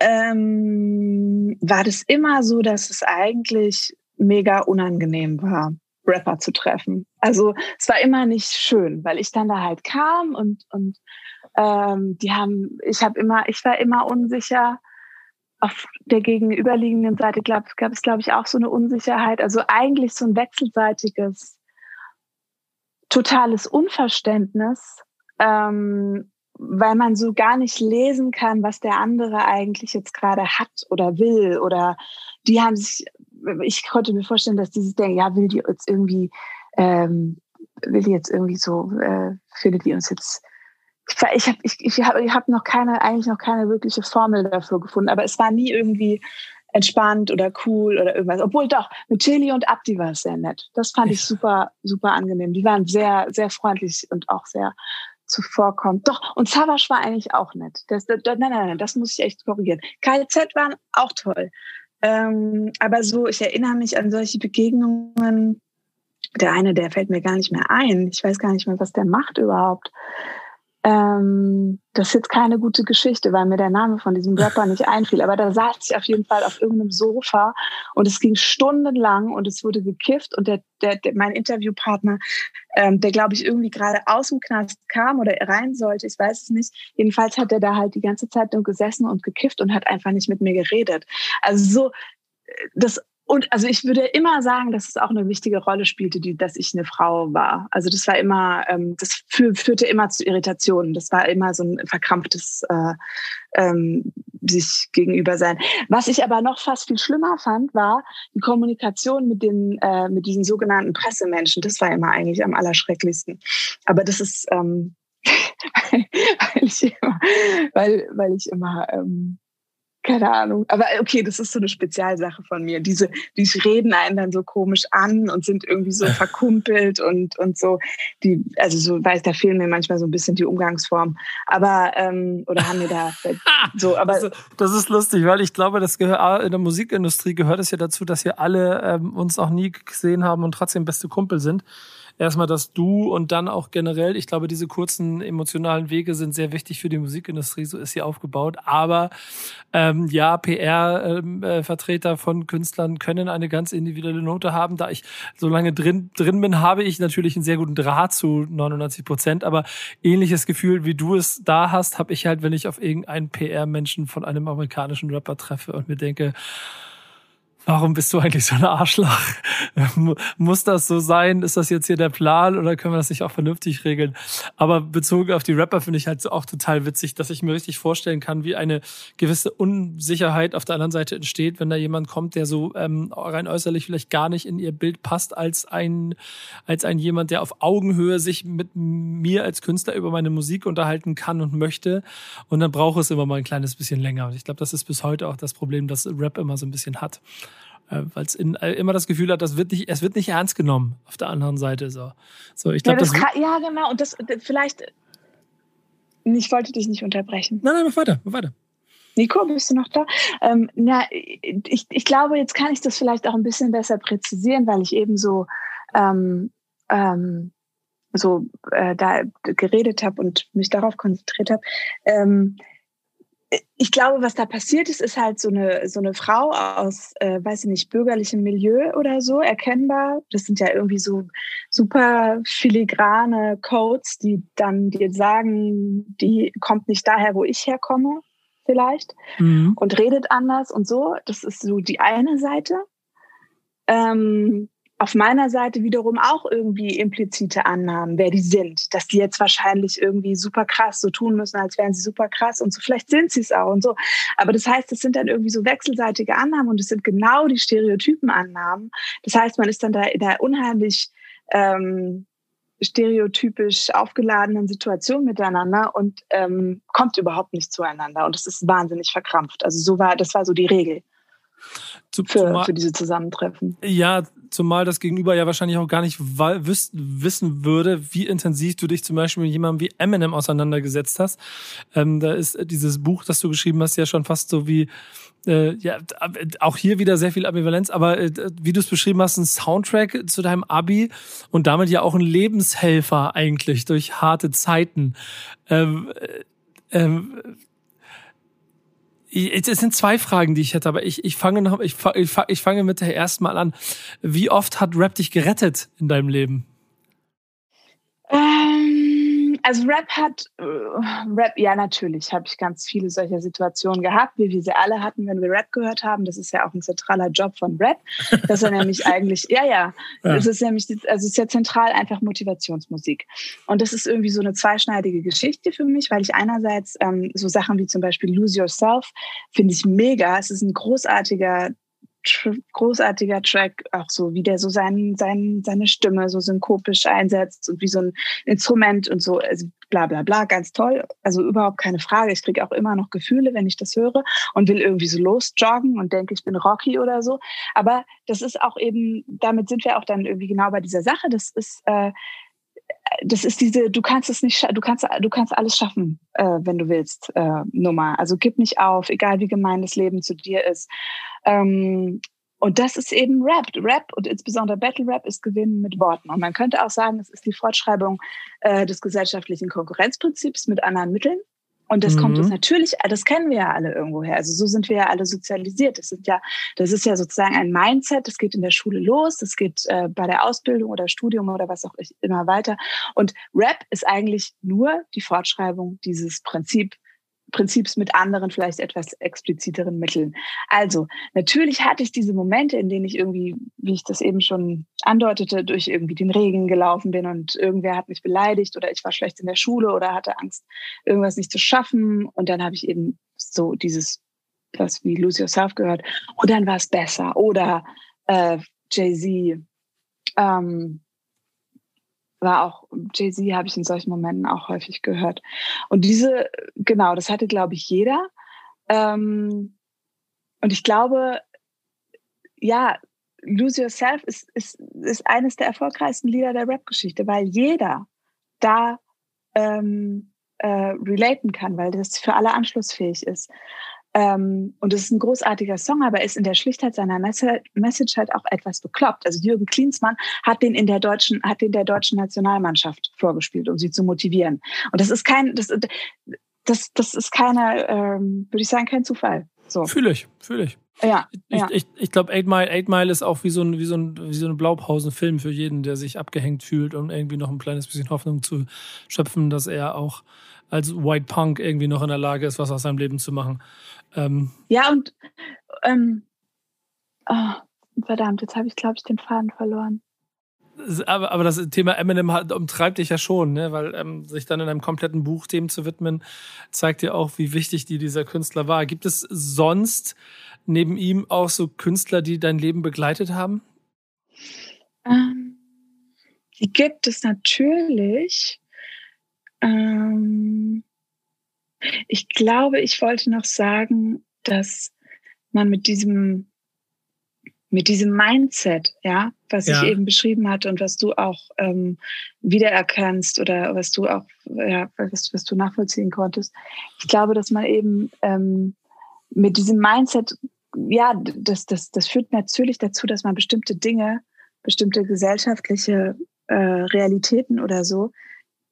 ähm, war das immer so, dass es eigentlich mega unangenehm war, Rapper zu treffen. Also es war immer nicht schön, weil ich dann da halt kam und und ähm, die haben, ich habe immer, ich war immer unsicher. Auf der gegenüberliegenden Seite gab, gab es, glaube ich, auch so eine Unsicherheit. Also eigentlich so ein wechselseitiges, totales Unverständnis. Ähm, weil man so gar nicht lesen kann, was der andere eigentlich jetzt gerade hat oder will. Oder die haben sich, ich konnte mir vorstellen, dass die sich denken, ja, will die jetzt irgendwie, ähm, will die jetzt irgendwie so, äh, findet die uns jetzt ich habe ich, ich hab, ich hab noch keine, eigentlich noch keine wirkliche Formel dafür gefunden, aber es war nie irgendwie entspannt oder cool oder irgendwas. Obwohl doch, mit Chili und Abdi war es sehr nett. Das fand ich super, super angenehm. Die waren sehr, sehr freundlich und auch sehr zuvorkommt. Doch, und Savage war eigentlich auch nett. Das, das, nein, nein, nein, das muss ich echt korrigieren. KZ waren auch toll. Ähm, aber so, ich erinnere mich an solche Begegnungen. Der eine, der fällt mir gar nicht mehr ein. Ich weiß gar nicht mehr, was der macht überhaupt. Ähm, das ist jetzt keine gute Geschichte, weil mir der Name von diesem Rapper nicht einfiel. Aber da saß ich auf jeden Fall auf irgendeinem Sofa und es ging stundenlang und es wurde gekifft und der, der, der mein Interviewpartner, ähm, der glaube ich irgendwie gerade aus dem Knast kam oder rein sollte, ich weiß es nicht. Jedenfalls hat er da halt die ganze Zeit nur gesessen und gekifft und hat einfach nicht mit mir geredet. Also so, das und also ich würde immer sagen, dass es auch eine wichtige Rolle spielte, die, dass ich eine Frau war. Also das war immer, ähm, das führte immer zu Irritationen. Das war immer so ein verkrampftes äh, ähm, sich gegenüber sein. Was ich aber noch fast viel schlimmer fand, war die Kommunikation mit den äh, mit diesen sogenannten Pressemenschen. Das war immer eigentlich am allerschrecklichsten. Aber das ist ähm, *laughs* weil ich immer, weil, weil ich immer ähm, keine Ahnung. Aber okay, das ist so eine Spezialsache von mir. Diese, die reden einen dann so komisch an und sind irgendwie so *laughs* verkumpelt und, und so. Die, also so weiß, da fehlen mir manchmal so ein bisschen die Umgangsformen. Aber, ähm, oder haben wir da *laughs* so, aber. Das, das ist lustig, weil ich glaube, das gehört, in der Musikindustrie gehört es ja dazu, dass wir alle ähm, uns auch nie gesehen haben und trotzdem beste Kumpel sind erstmal das Du und dann auch generell. Ich glaube, diese kurzen emotionalen Wege sind sehr wichtig für die Musikindustrie. So ist sie aufgebaut. Aber ähm, ja, PR-Vertreter ähm, äh, von Künstlern können eine ganz individuelle Note haben. Da ich so lange drin, drin bin, habe ich natürlich einen sehr guten Draht zu 99 Prozent. Aber ähnliches Gefühl, wie du es da hast, habe ich halt, wenn ich auf irgendeinen PR-Menschen von einem amerikanischen Rapper treffe und mir denke, warum bist du eigentlich so ein Arschloch? *laughs* Muss das so sein? Ist das jetzt hier der Plan oder können wir das nicht auch vernünftig regeln? Aber bezogen auf die Rapper finde ich halt auch total witzig, dass ich mir richtig vorstellen kann, wie eine gewisse Unsicherheit auf der anderen Seite entsteht, wenn da jemand kommt, der so ähm, rein äußerlich vielleicht gar nicht in ihr Bild passt als ein, als ein jemand, der auf Augenhöhe sich mit mir als Künstler über meine Musik unterhalten kann und möchte. Und dann braucht es immer mal ein kleines bisschen länger. Und ich glaube, das ist bis heute auch das Problem, das Rap immer so ein bisschen hat weil es äh, immer das Gefühl hat, das wird nicht, es wird nicht ernst genommen auf der anderen Seite. So, so ich glaube, ja, das, das kann, ja genau. Und das vielleicht. Ich wollte dich nicht unterbrechen. Nein, nein, mach weiter, mach weiter. Nico, bist du noch da? Ähm, na, ich, ich glaube, jetzt kann ich das vielleicht auch ein bisschen besser präzisieren, weil ich eben so, ähm, ähm, so äh, da geredet habe und mich darauf konzentriert habe. Ähm, ich glaube, was da passiert ist, ist halt so eine, so eine Frau aus, äh, weiß ich nicht, bürgerlichem Milieu oder so, erkennbar. Das sind ja irgendwie so super filigrane Codes, die dann dir sagen, die kommt nicht daher, wo ich herkomme, vielleicht, mhm. und redet anders und so. Das ist so die eine Seite. Ähm, auf meiner Seite wiederum auch irgendwie implizite Annahmen, wer die sind, dass die jetzt wahrscheinlich irgendwie super krass so tun müssen, als wären sie super krass und so. Vielleicht sind sie es auch und so. Aber das heißt, es sind dann irgendwie so wechselseitige Annahmen und es sind genau die Stereotypen-Annahmen. Das heißt, man ist dann da in einer unheimlich ähm, stereotypisch aufgeladenen Situation miteinander und ähm, kommt überhaupt nicht zueinander. Und das ist wahnsinnig verkrampft. Also so war, das war so die Regel für, für diese Zusammentreffen. Ja, zumal das Gegenüber ja wahrscheinlich auch gar nicht wissen würde, wie intensiv du dich zum Beispiel mit jemandem wie Eminem auseinandergesetzt hast. Ähm, da ist dieses Buch, das du geschrieben hast, ja schon fast so wie äh, ja, auch hier wieder sehr viel Ambivalenz, aber äh, wie du es beschrieben hast, ein Soundtrack zu deinem Abi und damit ja auch ein Lebenshelfer eigentlich durch harte Zeiten. Ähm, äh, ähm, es sind zwei Fragen, die ich hätte, aber ich, ich fange noch, ich, ich fange mit der ersten mal an. Wie oft hat Rap dich gerettet in deinem Leben? Ähm also Rap hat, äh, Rap, ja natürlich, habe ich ganz viele solcher Situationen gehabt, wie wir sie alle hatten, wenn wir Rap gehört haben. Das ist ja auch ein zentraler Job von Rap. Das ist nämlich *laughs* eigentlich, ja, ja, ja. das ist nämlich, also es ist ja zentral einfach Motivationsmusik. Und das ist irgendwie so eine zweischneidige Geschichte für mich, weil ich einerseits ähm, so Sachen wie zum Beispiel Lose Yourself finde ich mega. Es ist ein großartiger großartiger Track, auch so, wie der so sein, sein, seine Stimme so synkopisch einsetzt und wie so ein Instrument und so, also bla bla bla, ganz toll. Also überhaupt keine Frage. Ich kriege auch immer noch Gefühle, wenn ich das höre und will irgendwie so losjoggen und denke, ich bin Rocky oder so. Aber das ist auch eben, damit sind wir auch dann irgendwie genau bei dieser Sache. Das ist, äh, das ist diese, du kannst es nicht, du kannst, du kannst alles schaffen, äh, wenn du willst, äh, Nummer. Also gib nicht auf, egal wie gemein das Leben zu dir ist. Ähm, und das ist eben Rap. Rap und insbesondere Battle Rap ist Gewinnen mit Worten. Und man könnte auch sagen, es ist die Fortschreibung äh, des gesellschaftlichen Konkurrenzprinzips mit anderen Mitteln. Und das mhm. kommt uns mhm. natürlich, das kennen wir ja alle irgendwoher. Also so sind wir ja alle sozialisiert. Das sind ja, das ist ja sozusagen ein Mindset. Das geht in der Schule los. Das geht äh, bei der Ausbildung oder Studium oder was auch immer weiter. Und Rap ist eigentlich nur die Fortschreibung dieses Prinzip Prinzips mit anderen, vielleicht etwas expliziteren Mitteln. Also, natürlich hatte ich diese Momente, in denen ich irgendwie, wie ich das eben schon andeutete, durch irgendwie den Regen gelaufen bin und irgendwer hat mich beleidigt oder ich war schlecht in der Schule oder hatte Angst, irgendwas nicht zu schaffen. Und dann habe ich eben so dieses, was wie Lose Yourself gehört. Und dann war es besser. Oder äh, Jay-Z. Ähm, war auch Jay-Z habe ich in solchen Momenten auch häufig gehört. Und diese, genau, das hatte, glaube ich, jeder. Ähm, und ich glaube, ja, Lose Yourself ist, ist, ist eines der erfolgreichsten Lieder der Rap-Geschichte, weil jeder da ähm, äh, relaten kann, weil das für alle anschlussfähig ist. Ähm, und es ist ein großartiger Song, aber ist in der Schlichtheit seiner Message halt auch etwas bekloppt. Also Jürgen Klinsmann hat den in der deutschen, hat den der deutschen Nationalmannschaft vorgespielt, um sie zu motivieren. Und das ist kein, das, das, das ist keine, ähm, würde ich sagen, kein Zufall. So. Fühle ich, fühle ich. Ja, ich, ja. ich, ich glaube, Eight Mile, Eight Mile ist auch wie so ein, wie so ein, wie so ein Blaupausenfilm für jeden, der sich abgehängt fühlt, um irgendwie noch ein kleines bisschen Hoffnung zu schöpfen, dass er auch als White Punk irgendwie noch in der Lage ist, was aus seinem Leben zu machen. Ähm, ja, und ähm, oh, verdammt, jetzt habe ich, glaube ich, den Faden verloren. Aber, aber das Thema Eminem hat, umtreibt dich ja schon, ne? weil ähm, sich dann in einem kompletten Buch dem zu widmen, zeigt dir auch, wie wichtig dir dieser Künstler war. Gibt es sonst neben ihm auch so Künstler, die dein Leben begleitet haben? Ähm, die gibt es natürlich. Ähm, ich glaube, ich wollte noch sagen, dass man mit diesem mit diesem Mindset, ja, was ja. ich eben beschrieben hatte und was du auch ähm, wiedererkennst oder was du auch, ja, was, was du nachvollziehen konntest. Ich glaube, dass man eben ähm, mit diesem Mindset, ja, das, das, das führt natürlich dazu, dass man bestimmte Dinge, bestimmte gesellschaftliche äh, Realitäten oder so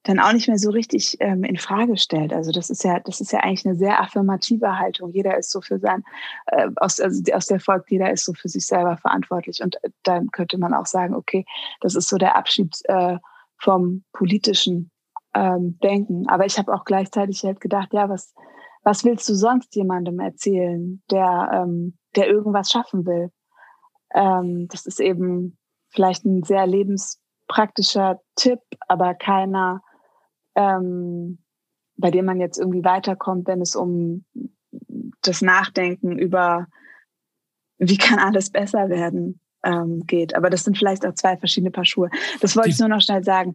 dann auch nicht mehr so richtig ähm, in Frage stellt. Also das ist ja, das ist ja eigentlich eine sehr affirmative Haltung. Jeder ist so für sein, äh, aus, also aus der folgt, jeder ist so für sich selber verantwortlich. Und äh, dann könnte man auch sagen, okay, das ist so der Abschied äh, vom politischen ähm, Denken. Aber ich habe auch gleichzeitig halt gedacht, ja, was, was willst du sonst jemandem erzählen, der, ähm, der irgendwas schaffen will? Ähm, das ist eben vielleicht ein sehr lebenspraktischer Tipp, aber keiner, ähm, bei dem man jetzt irgendwie weiterkommt, wenn es um das Nachdenken über, wie kann alles besser werden, ähm, geht. Aber das sind vielleicht auch zwei verschiedene Paar Schuhe. Das wollte ich nur noch schnell sagen.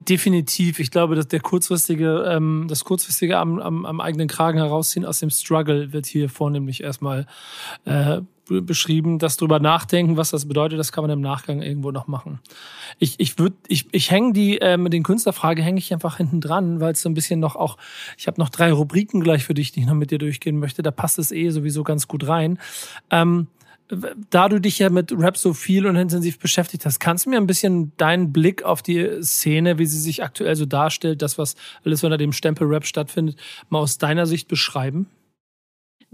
Definitiv. Ich glaube, dass der kurzfristige, ähm, das kurzfristige am, am, am eigenen Kragen herausziehen aus dem Struggle wird hier vornehmlich erstmal äh, beschrieben. Das drüber nachdenken, was das bedeutet, das kann man im Nachgang irgendwo noch machen. Ich, ich würde, ich, ich hänge die äh, mit den Künstlerfrage hänge ich einfach hinten dran, weil es so ein bisschen noch auch, ich habe noch drei Rubriken gleich für dich, die ich noch mit dir durchgehen möchte. Da passt es eh sowieso ganz gut rein. Ähm, da du dich ja mit Rap so viel und intensiv beschäftigt hast, kannst du mir ein bisschen deinen Blick auf die Szene, wie sie sich aktuell so darstellt, das, was alles unter dem Stempel Rap stattfindet, mal aus deiner Sicht beschreiben?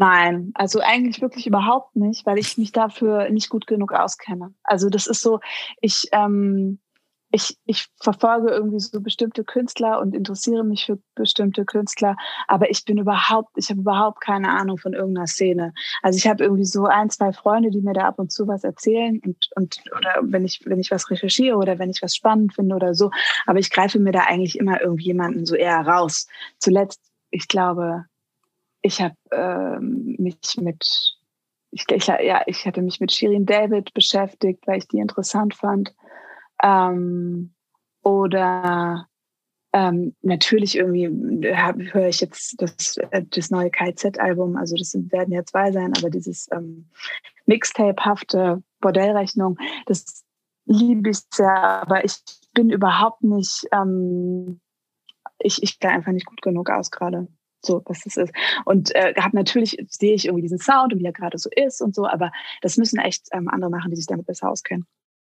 Nein, also eigentlich wirklich überhaupt nicht, weil ich mich dafür nicht gut genug auskenne. Also das ist so, ich, ähm, ich, ich verfolge irgendwie so bestimmte Künstler und interessiere mich für bestimmte Künstler, aber ich bin überhaupt, ich habe überhaupt keine Ahnung von irgendeiner Szene. Also ich habe irgendwie so ein, zwei Freunde, die mir da ab und zu was erzählen und, und oder wenn ich, wenn ich was recherchiere oder wenn ich was spannend finde oder so, aber ich greife mir da eigentlich immer irgendjemanden so eher raus. Zuletzt, ich glaube, ich habe ähm, mich mit, ich, ich, ja, ich hatte mich mit Shirin David beschäftigt, weil ich die interessant fand. Ähm, oder ähm, natürlich irgendwie höre ich jetzt das, äh, das neue KZ-Album, also das werden ja zwei sein, aber dieses ähm, Mixtape-hafte Bordellrechnung, das liebe ich sehr, aber ich bin überhaupt nicht, ähm, ich, ich bin einfach nicht gut genug aus gerade so was das ist. Und äh, habe natürlich sehe ich irgendwie diesen Sound und wie er gerade so ist und so, aber das müssen echt ähm, andere machen, die sich damit besser auskennen.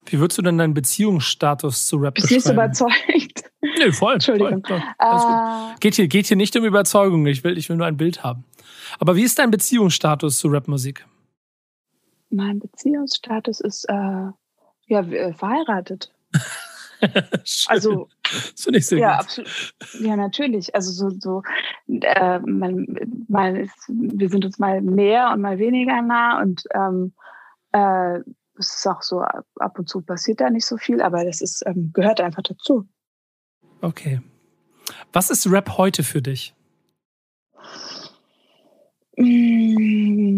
Wie würdest du denn deinen Beziehungsstatus zu Rap Bist beschreiben? Bist du überzeugt? Nee, voll. Entschuldigung. Voll, äh, geht, hier, geht hier nicht um Überzeugung. Ich will, ich will nur ein Bild haben. Aber wie ist dein Beziehungsstatus zu Rapmusik? Mein Beziehungsstatus ist äh, ja äh, verheiratet. *laughs* *laughs* also Das finde ich sehr ja, gut. Absolut. Ja, natürlich. Also so, so äh, man, mal ist, wir sind uns mal mehr und mal weniger nah und ähm, äh, es ist auch so, ab und zu passiert da nicht so viel, aber das ist, ähm, gehört einfach dazu. Okay. Was ist Rap heute für dich? Mmh,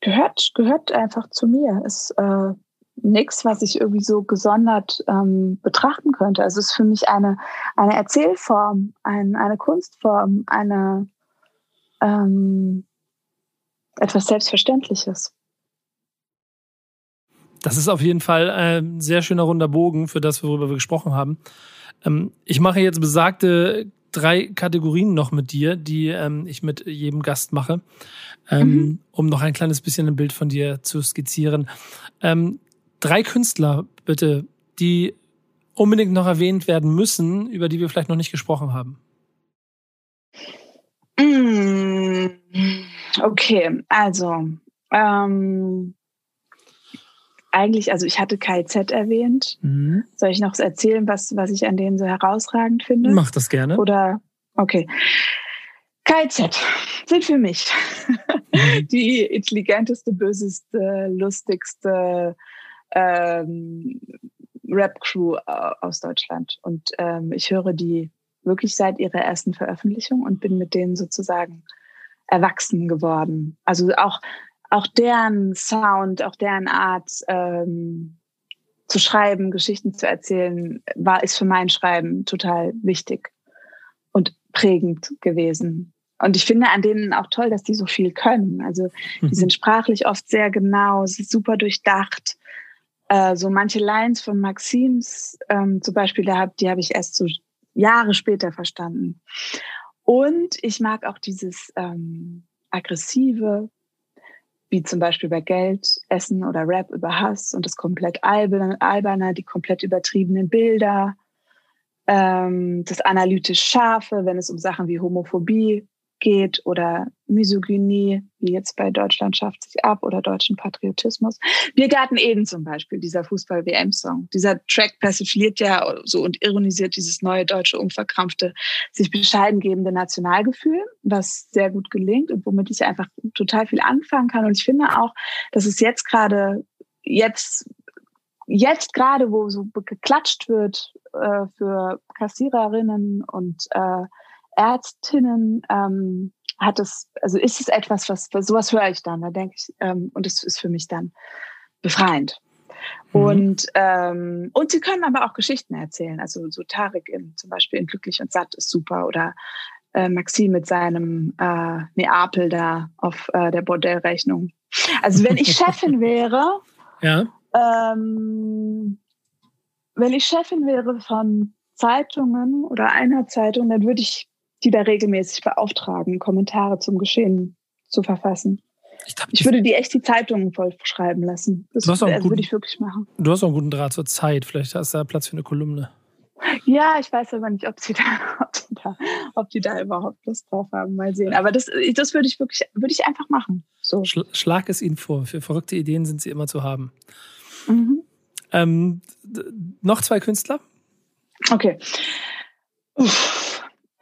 gehört, gehört einfach zu mir. Ist äh, nichts, was ich irgendwie so gesondert ähm, betrachten könnte. Also es ist für mich eine, eine Erzählform, ein, eine Kunstform, eine ähm, etwas Selbstverständliches. Das ist auf jeden Fall ein sehr schöner runder Bogen für das, worüber wir gesprochen haben. Ähm, ich mache jetzt besagte drei Kategorien noch mit dir, die ähm, ich mit jedem Gast mache, ähm, mhm. um noch ein kleines bisschen ein Bild von dir zu skizzieren. Drei Künstler, bitte, die unbedingt noch erwähnt werden müssen, über die wir vielleicht noch nicht gesprochen haben. Mm, okay, also ähm, eigentlich, also ich hatte KZ erwähnt. Mhm. Soll ich noch erzählen, was, was ich an denen so herausragend finde? Mach das gerne. Oder, okay. KZ sind für mich *laughs* die intelligenteste, böseste, lustigste ähm, Rap-Crew äh, aus Deutschland. Und ähm, ich höre die wirklich seit ihrer ersten Veröffentlichung und bin mit denen sozusagen erwachsen geworden. Also auch auch deren Sound, auch deren Art ähm, zu schreiben, Geschichten zu erzählen, war ist für mein Schreiben total wichtig und prägend gewesen. Und ich finde an denen auch toll, dass die so viel können. Also die *laughs* sind sprachlich oft sehr genau, super durchdacht. Äh, so manche Lines von Maxims ähm, zum Beispiel, da hab, die habe ich erst so Jahre später verstanden. Und ich mag auch dieses ähm, aggressive, wie zum Beispiel bei Geld, Essen oder Rap über Hass und das komplett alberne, die komplett übertriebenen Bilder, ähm, das analytisch Scharfe, wenn es um Sachen wie Homophobie geht oder Misogynie, wie jetzt bei Deutschland schafft sich ab oder deutschen Patriotismus. Biergarten Eden zum Beispiel, dieser Fußball-WM-Song. Dieser Track persifliert ja so und ironisiert dieses neue deutsche, unverkrampfte, sich bescheiden gebende Nationalgefühl, was sehr gut gelingt und womit ich einfach total viel anfangen kann. Und ich finde auch, dass es jetzt gerade, jetzt jetzt gerade, wo so geklatscht wird äh, für Kassiererinnen und äh, Ärztinnen ähm, hat es, also ist es etwas, was, sowas höre ich dann, da denke ich, ähm, und es ist für mich dann befreiend. Mhm. Und, ähm, und sie können aber auch Geschichten erzählen. Also so Tarek in, zum Beispiel in Glücklich und Satt ist super oder äh, Maxim mit seinem äh, Neapel da auf äh, der Bordellrechnung. Also wenn ich Chefin *laughs* wäre, ja. ähm, wenn ich Chefin wäre von Zeitungen oder einer Zeitung, dann würde ich die da regelmäßig beauftragen, Kommentare zum Geschehen zu verfassen. Ich, glaub, ich würde die echt die Zeitungen voll schreiben lassen. Das also guten, würde ich wirklich machen. Du hast auch einen guten Draht zur Zeit. Vielleicht hast du da Platz für eine Kolumne. Ja, ich weiß aber nicht, ob sie da, *laughs* ob die da, ob die da überhaupt Lust drauf haben. Mal sehen. Aber das, das würde ich wirklich, würde ich einfach machen. So. Schlag es ihnen vor. Für verrückte Ideen sind sie immer zu haben. Mhm. Ähm, noch zwei Künstler? Okay. Uff.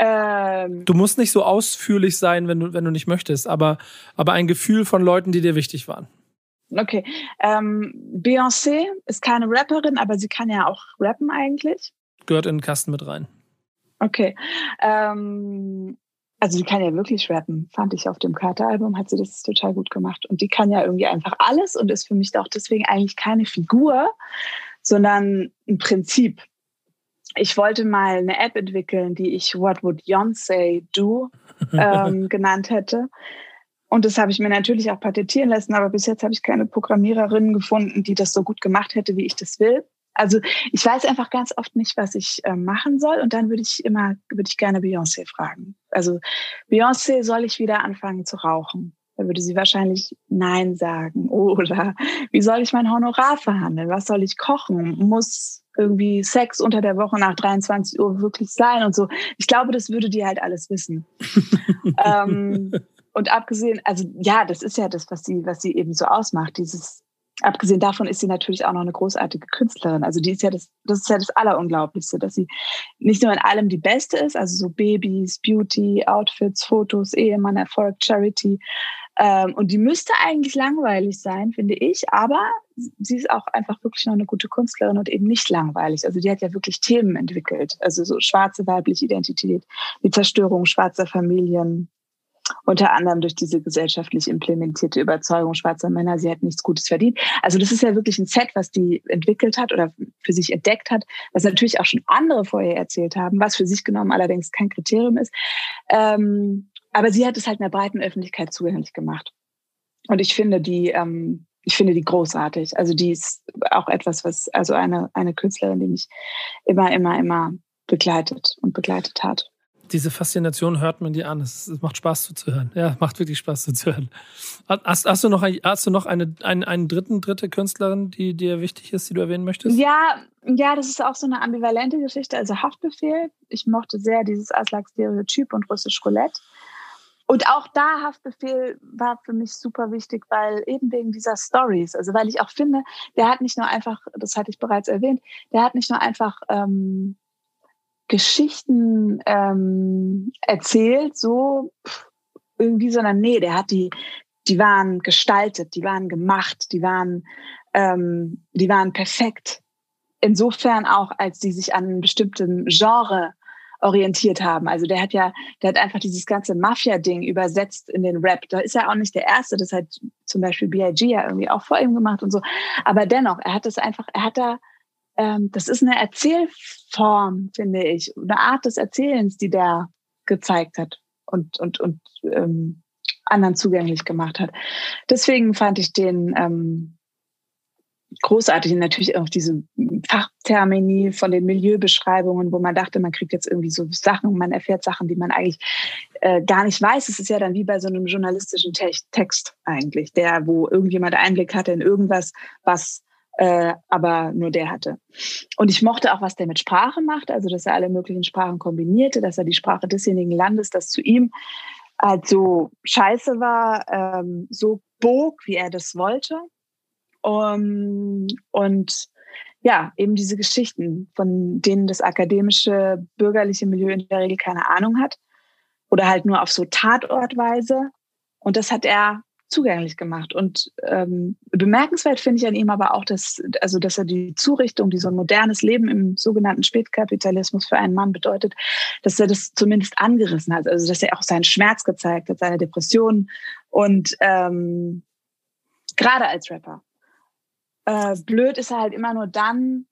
Ähm, du musst nicht so ausführlich sein, wenn du, wenn du nicht möchtest, aber, aber ein Gefühl von Leuten, die dir wichtig waren. Okay. Ähm, Beyoncé ist keine Rapperin, aber sie kann ja auch rappen eigentlich. Gehört in den Kasten mit rein. Okay. Ähm, also sie kann ja wirklich rappen, fand ich auf dem Carter-Album, hat sie das total gut gemacht. Und die kann ja irgendwie einfach alles und ist für mich auch deswegen eigentlich keine Figur, sondern ein Prinzip ich wollte mal eine App entwickeln, die ich What Would Beyoncé Do *laughs* ähm, genannt hätte. Und das habe ich mir natürlich auch patentieren lassen, aber bis jetzt habe ich keine Programmiererin gefunden, die das so gut gemacht hätte, wie ich das will. Also ich weiß einfach ganz oft nicht, was ich äh, machen soll. Und dann würde ich immer, würde ich gerne Beyoncé fragen. Also Beyoncé, soll ich wieder anfangen zu rauchen? Da würde sie wahrscheinlich Nein sagen. Oder wie soll ich mein Honorar verhandeln? Was soll ich kochen? Muss irgendwie Sex unter der Woche nach 23 Uhr wirklich sein und so. Ich glaube, das würde die halt alles wissen. *laughs* ähm, und abgesehen, also ja, das ist ja das, was sie, was sie eben so ausmacht, dieses Abgesehen davon ist sie natürlich auch noch eine großartige Künstlerin. Also die ist ja das, das ist ja das Allerunglaublichste, dass sie nicht nur in allem die Beste ist, also so Babys, Beauty, Outfits, Fotos, Ehemann, Erfolg, Charity. Ähm, und die müsste eigentlich langweilig sein, finde ich, aber sie ist auch einfach wirklich noch eine gute Künstlerin und eben nicht langweilig. Also die hat ja wirklich Themen entwickelt, also so schwarze weibliche Identität, die Zerstörung schwarzer Familien, unter anderem durch diese gesellschaftlich implementierte Überzeugung schwarzer Männer, sie hätten nichts Gutes verdient. Also das ist ja wirklich ein Set, was die entwickelt hat oder für sich entdeckt hat, was natürlich auch schon andere vorher erzählt haben, was für sich genommen allerdings kein Kriterium ist. Ähm, aber sie hat es halt einer breiten Öffentlichkeit zugänglich gemacht. Und ich finde die, ähm, ich finde die großartig. Also die ist auch etwas, was, also eine, eine Künstlerin, die mich immer, immer, immer begleitet und begleitet hat diese Faszination hört man dir an. Es, es, macht Spaß zuzuhören. Ja, macht wirklich Spaß zuzuhören. Hast, hast du noch, hast du noch eine, einen, einen dritten, dritte Künstlerin, die dir wichtig ist, die du erwähnen möchtest? Ja, ja, das ist auch so eine ambivalente Geschichte. Also Haftbefehl. Ich mochte sehr dieses Aslak-Stereotyp und Russisch Roulette. Und auch da Haftbefehl war für mich super wichtig, weil eben wegen dieser Stories, also weil ich auch finde, der hat nicht nur einfach, das hatte ich bereits erwähnt, der hat nicht nur einfach ähm, Geschichten ähm, erzählt, so irgendwie, sondern nee, der hat die, die waren gestaltet, die waren gemacht, die waren, ähm, die waren perfekt. Insofern auch, als die sich an einem bestimmten Genre orientiert haben. Also der hat ja, der hat einfach dieses ganze Mafia-Ding übersetzt in den Rap. Da ist er auch nicht der Erste, das hat zum Beispiel B.I.G. ja irgendwie auch vor ihm gemacht und so. Aber dennoch, er hat es einfach, er hat da ähm, das ist eine Erzählform, finde ich, eine Art des Erzählens, die der gezeigt hat und, und, und ähm, anderen zugänglich gemacht hat. Deswegen fand ich den ähm, großartig natürlich auch diese Fachtermini von den Milieubeschreibungen, wo man dachte, man kriegt jetzt irgendwie so Sachen, man erfährt Sachen, die man eigentlich äh, gar nicht weiß. Es ist ja dann wie bei so einem journalistischen Te Text eigentlich, der, wo irgendjemand Einblick hatte in irgendwas, was äh, aber nur der hatte. Und ich mochte auch, was der mit Sprache macht, also dass er alle möglichen Sprachen kombinierte, dass er die Sprache desjenigen Landes, das zu ihm halt so scheiße war, ähm, so bog, wie er das wollte. Um, und ja, eben diese Geschichten, von denen das akademische, bürgerliche Milieu in der Regel keine Ahnung hat oder halt nur auf so Tatortweise. Und das hat er zugänglich gemacht. Und ähm, bemerkenswert finde ich an ihm aber auch, dass, also, dass er die Zurichtung, die so ein modernes Leben im sogenannten Spätkapitalismus für einen Mann bedeutet, dass er das zumindest angerissen hat. Also dass er auch seinen Schmerz gezeigt hat, seine Depressionen und ähm, gerade als Rapper. Äh, blöd ist er halt immer nur dann,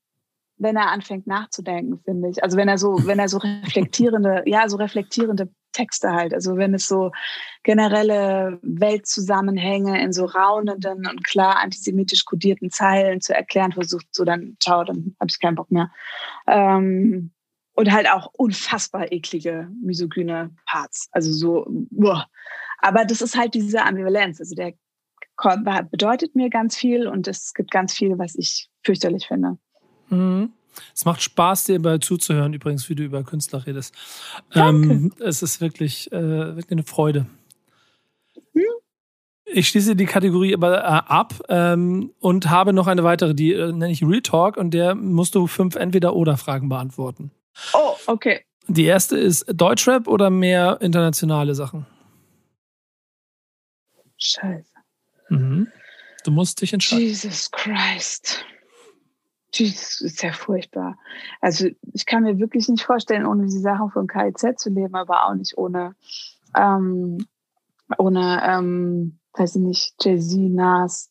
wenn er anfängt nachzudenken, finde ich. Also wenn er so, wenn er so reflektierende, *laughs* ja, so reflektierende Texte halt. Also wenn es so generelle Weltzusammenhänge in so raunenden und klar antisemitisch kodierten Zeilen zu erklären versucht, so dann ciao, dann habe ich keinen Bock mehr. Ähm, und halt auch unfassbar eklige, misogyne Parts. Also so, boah. aber das ist halt diese Ambivalenz. Also der bedeutet mir ganz viel und es gibt ganz viel, was ich fürchterlich finde. Mhm. Es macht Spaß, dir dabei zuzuhören, übrigens, wie du über Künstler redest. Ähm, es ist wirklich, äh, wirklich eine Freude. Ich schließe die Kategorie aber äh, ab ähm, und habe noch eine weitere, die äh, nenne ich Real Talk und der musst du fünf Entweder-Oder-Fragen beantworten. Oh, okay. Die erste ist Deutschrap oder mehr internationale Sachen? Scheiße. Mhm. Du musst dich entscheiden. Jesus Christ. Das ist ja furchtbar. Also ich kann mir wirklich nicht vorstellen, ohne die Sachen von KIZ zu leben, aber auch nicht ohne, ähm, ohne, ähm, weiß ich nicht, Jay-Z, Nas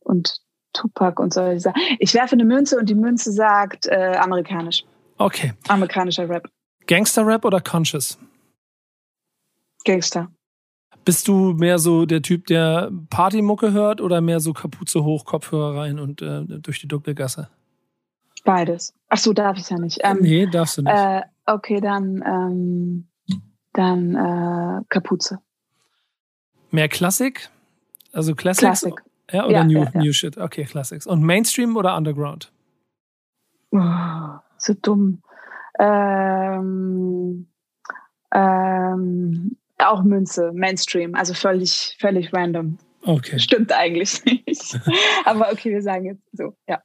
und Tupac und solche Sachen. Ich werfe eine Münze und die Münze sagt äh, amerikanisch. Okay. Amerikanischer Rap. Gangster-Rap oder Conscious? Gangster. Bist du mehr so der Typ, der Partymucke hört oder mehr so Kapuze hoch, Kopfhörer rein und äh, durch die dunkle Gasse? Beides. Ach so, darf ich ja nicht. Ähm, nee, darfst du nicht. Äh, okay, dann, ähm, dann äh, Kapuze. Mehr Klassik? Also Classics? Klassik. Ja, oder ja, New, ja. New Shit? Okay, Classics. Und Mainstream oder Underground? Oh, so dumm. Ähm, ähm, auch Münze, Mainstream, also völlig, völlig random. Okay. Stimmt eigentlich nicht. *laughs* Aber okay, wir sagen jetzt so, ja.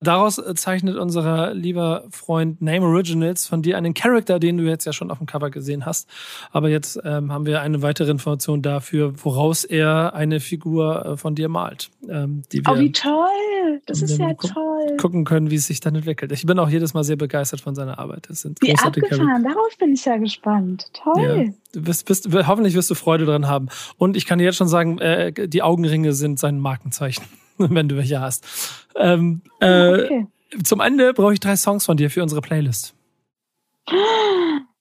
Daraus äh, zeichnet unser lieber Freund Name Originals von dir einen Charakter, den du jetzt ja schon auf dem Cover gesehen hast. Aber jetzt ähm, haben wir eine weitere Information dafür, woraus er eine Figur äh, von dir malt. Ähm, die wir oh, wie toll! Das ist ja toll. Gucken können, wie es sich dann entwickelt. Ich bin auch jedes Mal sehr begeistert von seiner Arbeit. Das sind wie abgefahren. Charakter. Darauf bin ich ja gespannt. Toll. Ja. Du bist, bist, hoffentlich wirst du Freude dran haben. Und ich kann dir jetzt schon sagen, äh, die Augenringe sind sein Markenzeichen. *laughs* wenn du welche hast. Ähm, äh, okay. Zum Ende brauche ich drei Songs von dir für unsere Playlist.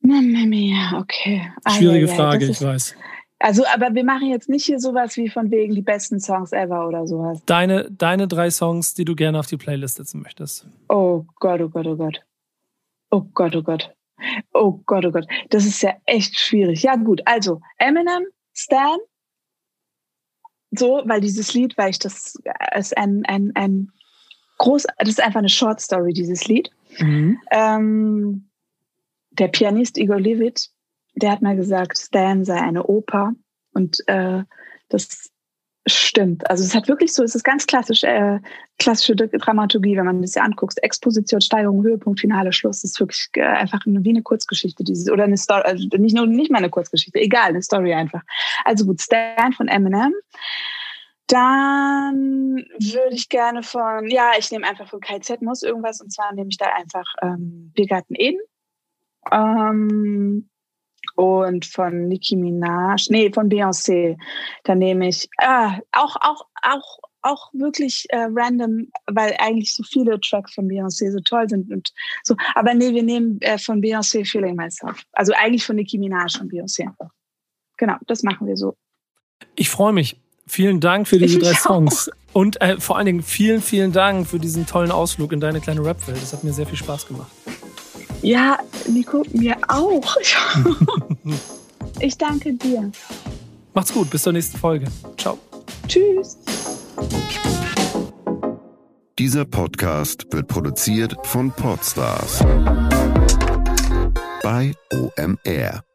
Mamma mia, okay. Ah, Schwierige ja, ja, Frage, ich weiß. Also, aber wir machen jetzt nicht hier sowas wie von wegen die besten Songs ever oder sowas. Deine, deine drei Songs, die du gerne auf die Playlist setzen möchtest. Oh Gott, oh Gott, oh Gott. Oh Gott, oh Gott. Oh Gott, oh Gott. Das ist ja echt schwierig. Ja, gut. Also, Eminem, Stan, so, weil dieses Lied, weil ich das ist ein, ein, ein groß, das ist einfach eine Short Story, dieses Lied. Mhm. Ähm, der Pianist Igor Levit, der hat mal gesagt, Stan sei eine Oper und äh, das Stimmt. Also es hat wirklich so, es ist ganz klassisch, äh, klassische Dramaturgie, wenn man das ja anguckt. Exposition, Steigerung, Höhepunkt, Finale, Schluss. Das ist wirklich äh, einfach eine, wie eine Kurzgeschichte, dieses, oder eine Story, also nicht nur nicht mal eine Kurzgeschichte, egal, eine Story einfach. Also gut, Stan von Eminem. Dann würde ich gerne von, ja, ich nehme einfach von KZ muss irgendwas und zwar nehme ich da einfach ähm, Biergarten Eden. Ähm, und von Nicki Minaj, nee, von Beyoncé. Da nehme ich ah, auch, auch, auch, auch wirklich äh, random, weil eigentlich so viele Tracks von Beyoncé so toll sind und so. Aber nee, wir nehmen äh, von Beyoncé Feeling Myself. Also eigentlich von Nicki Minaj und Beyoncé. Genau, das machen wir so. Ich freue mich. Vielen Dank für *laughs* diese drei Songs. Und äh, vor allen Dingen vielen, vielen Dank für diesen tollen Ausflug in deine kleine Rap-Welt. Das hat mir sehr viel Spaß gemacht. Ja, Nico, mir auch. *laughs* ich danke dir. Macht's gut, bis zur nächsten Folge. Ciao. Tschüss. Dieser Podcast wird produziert von Podstars bei OMR.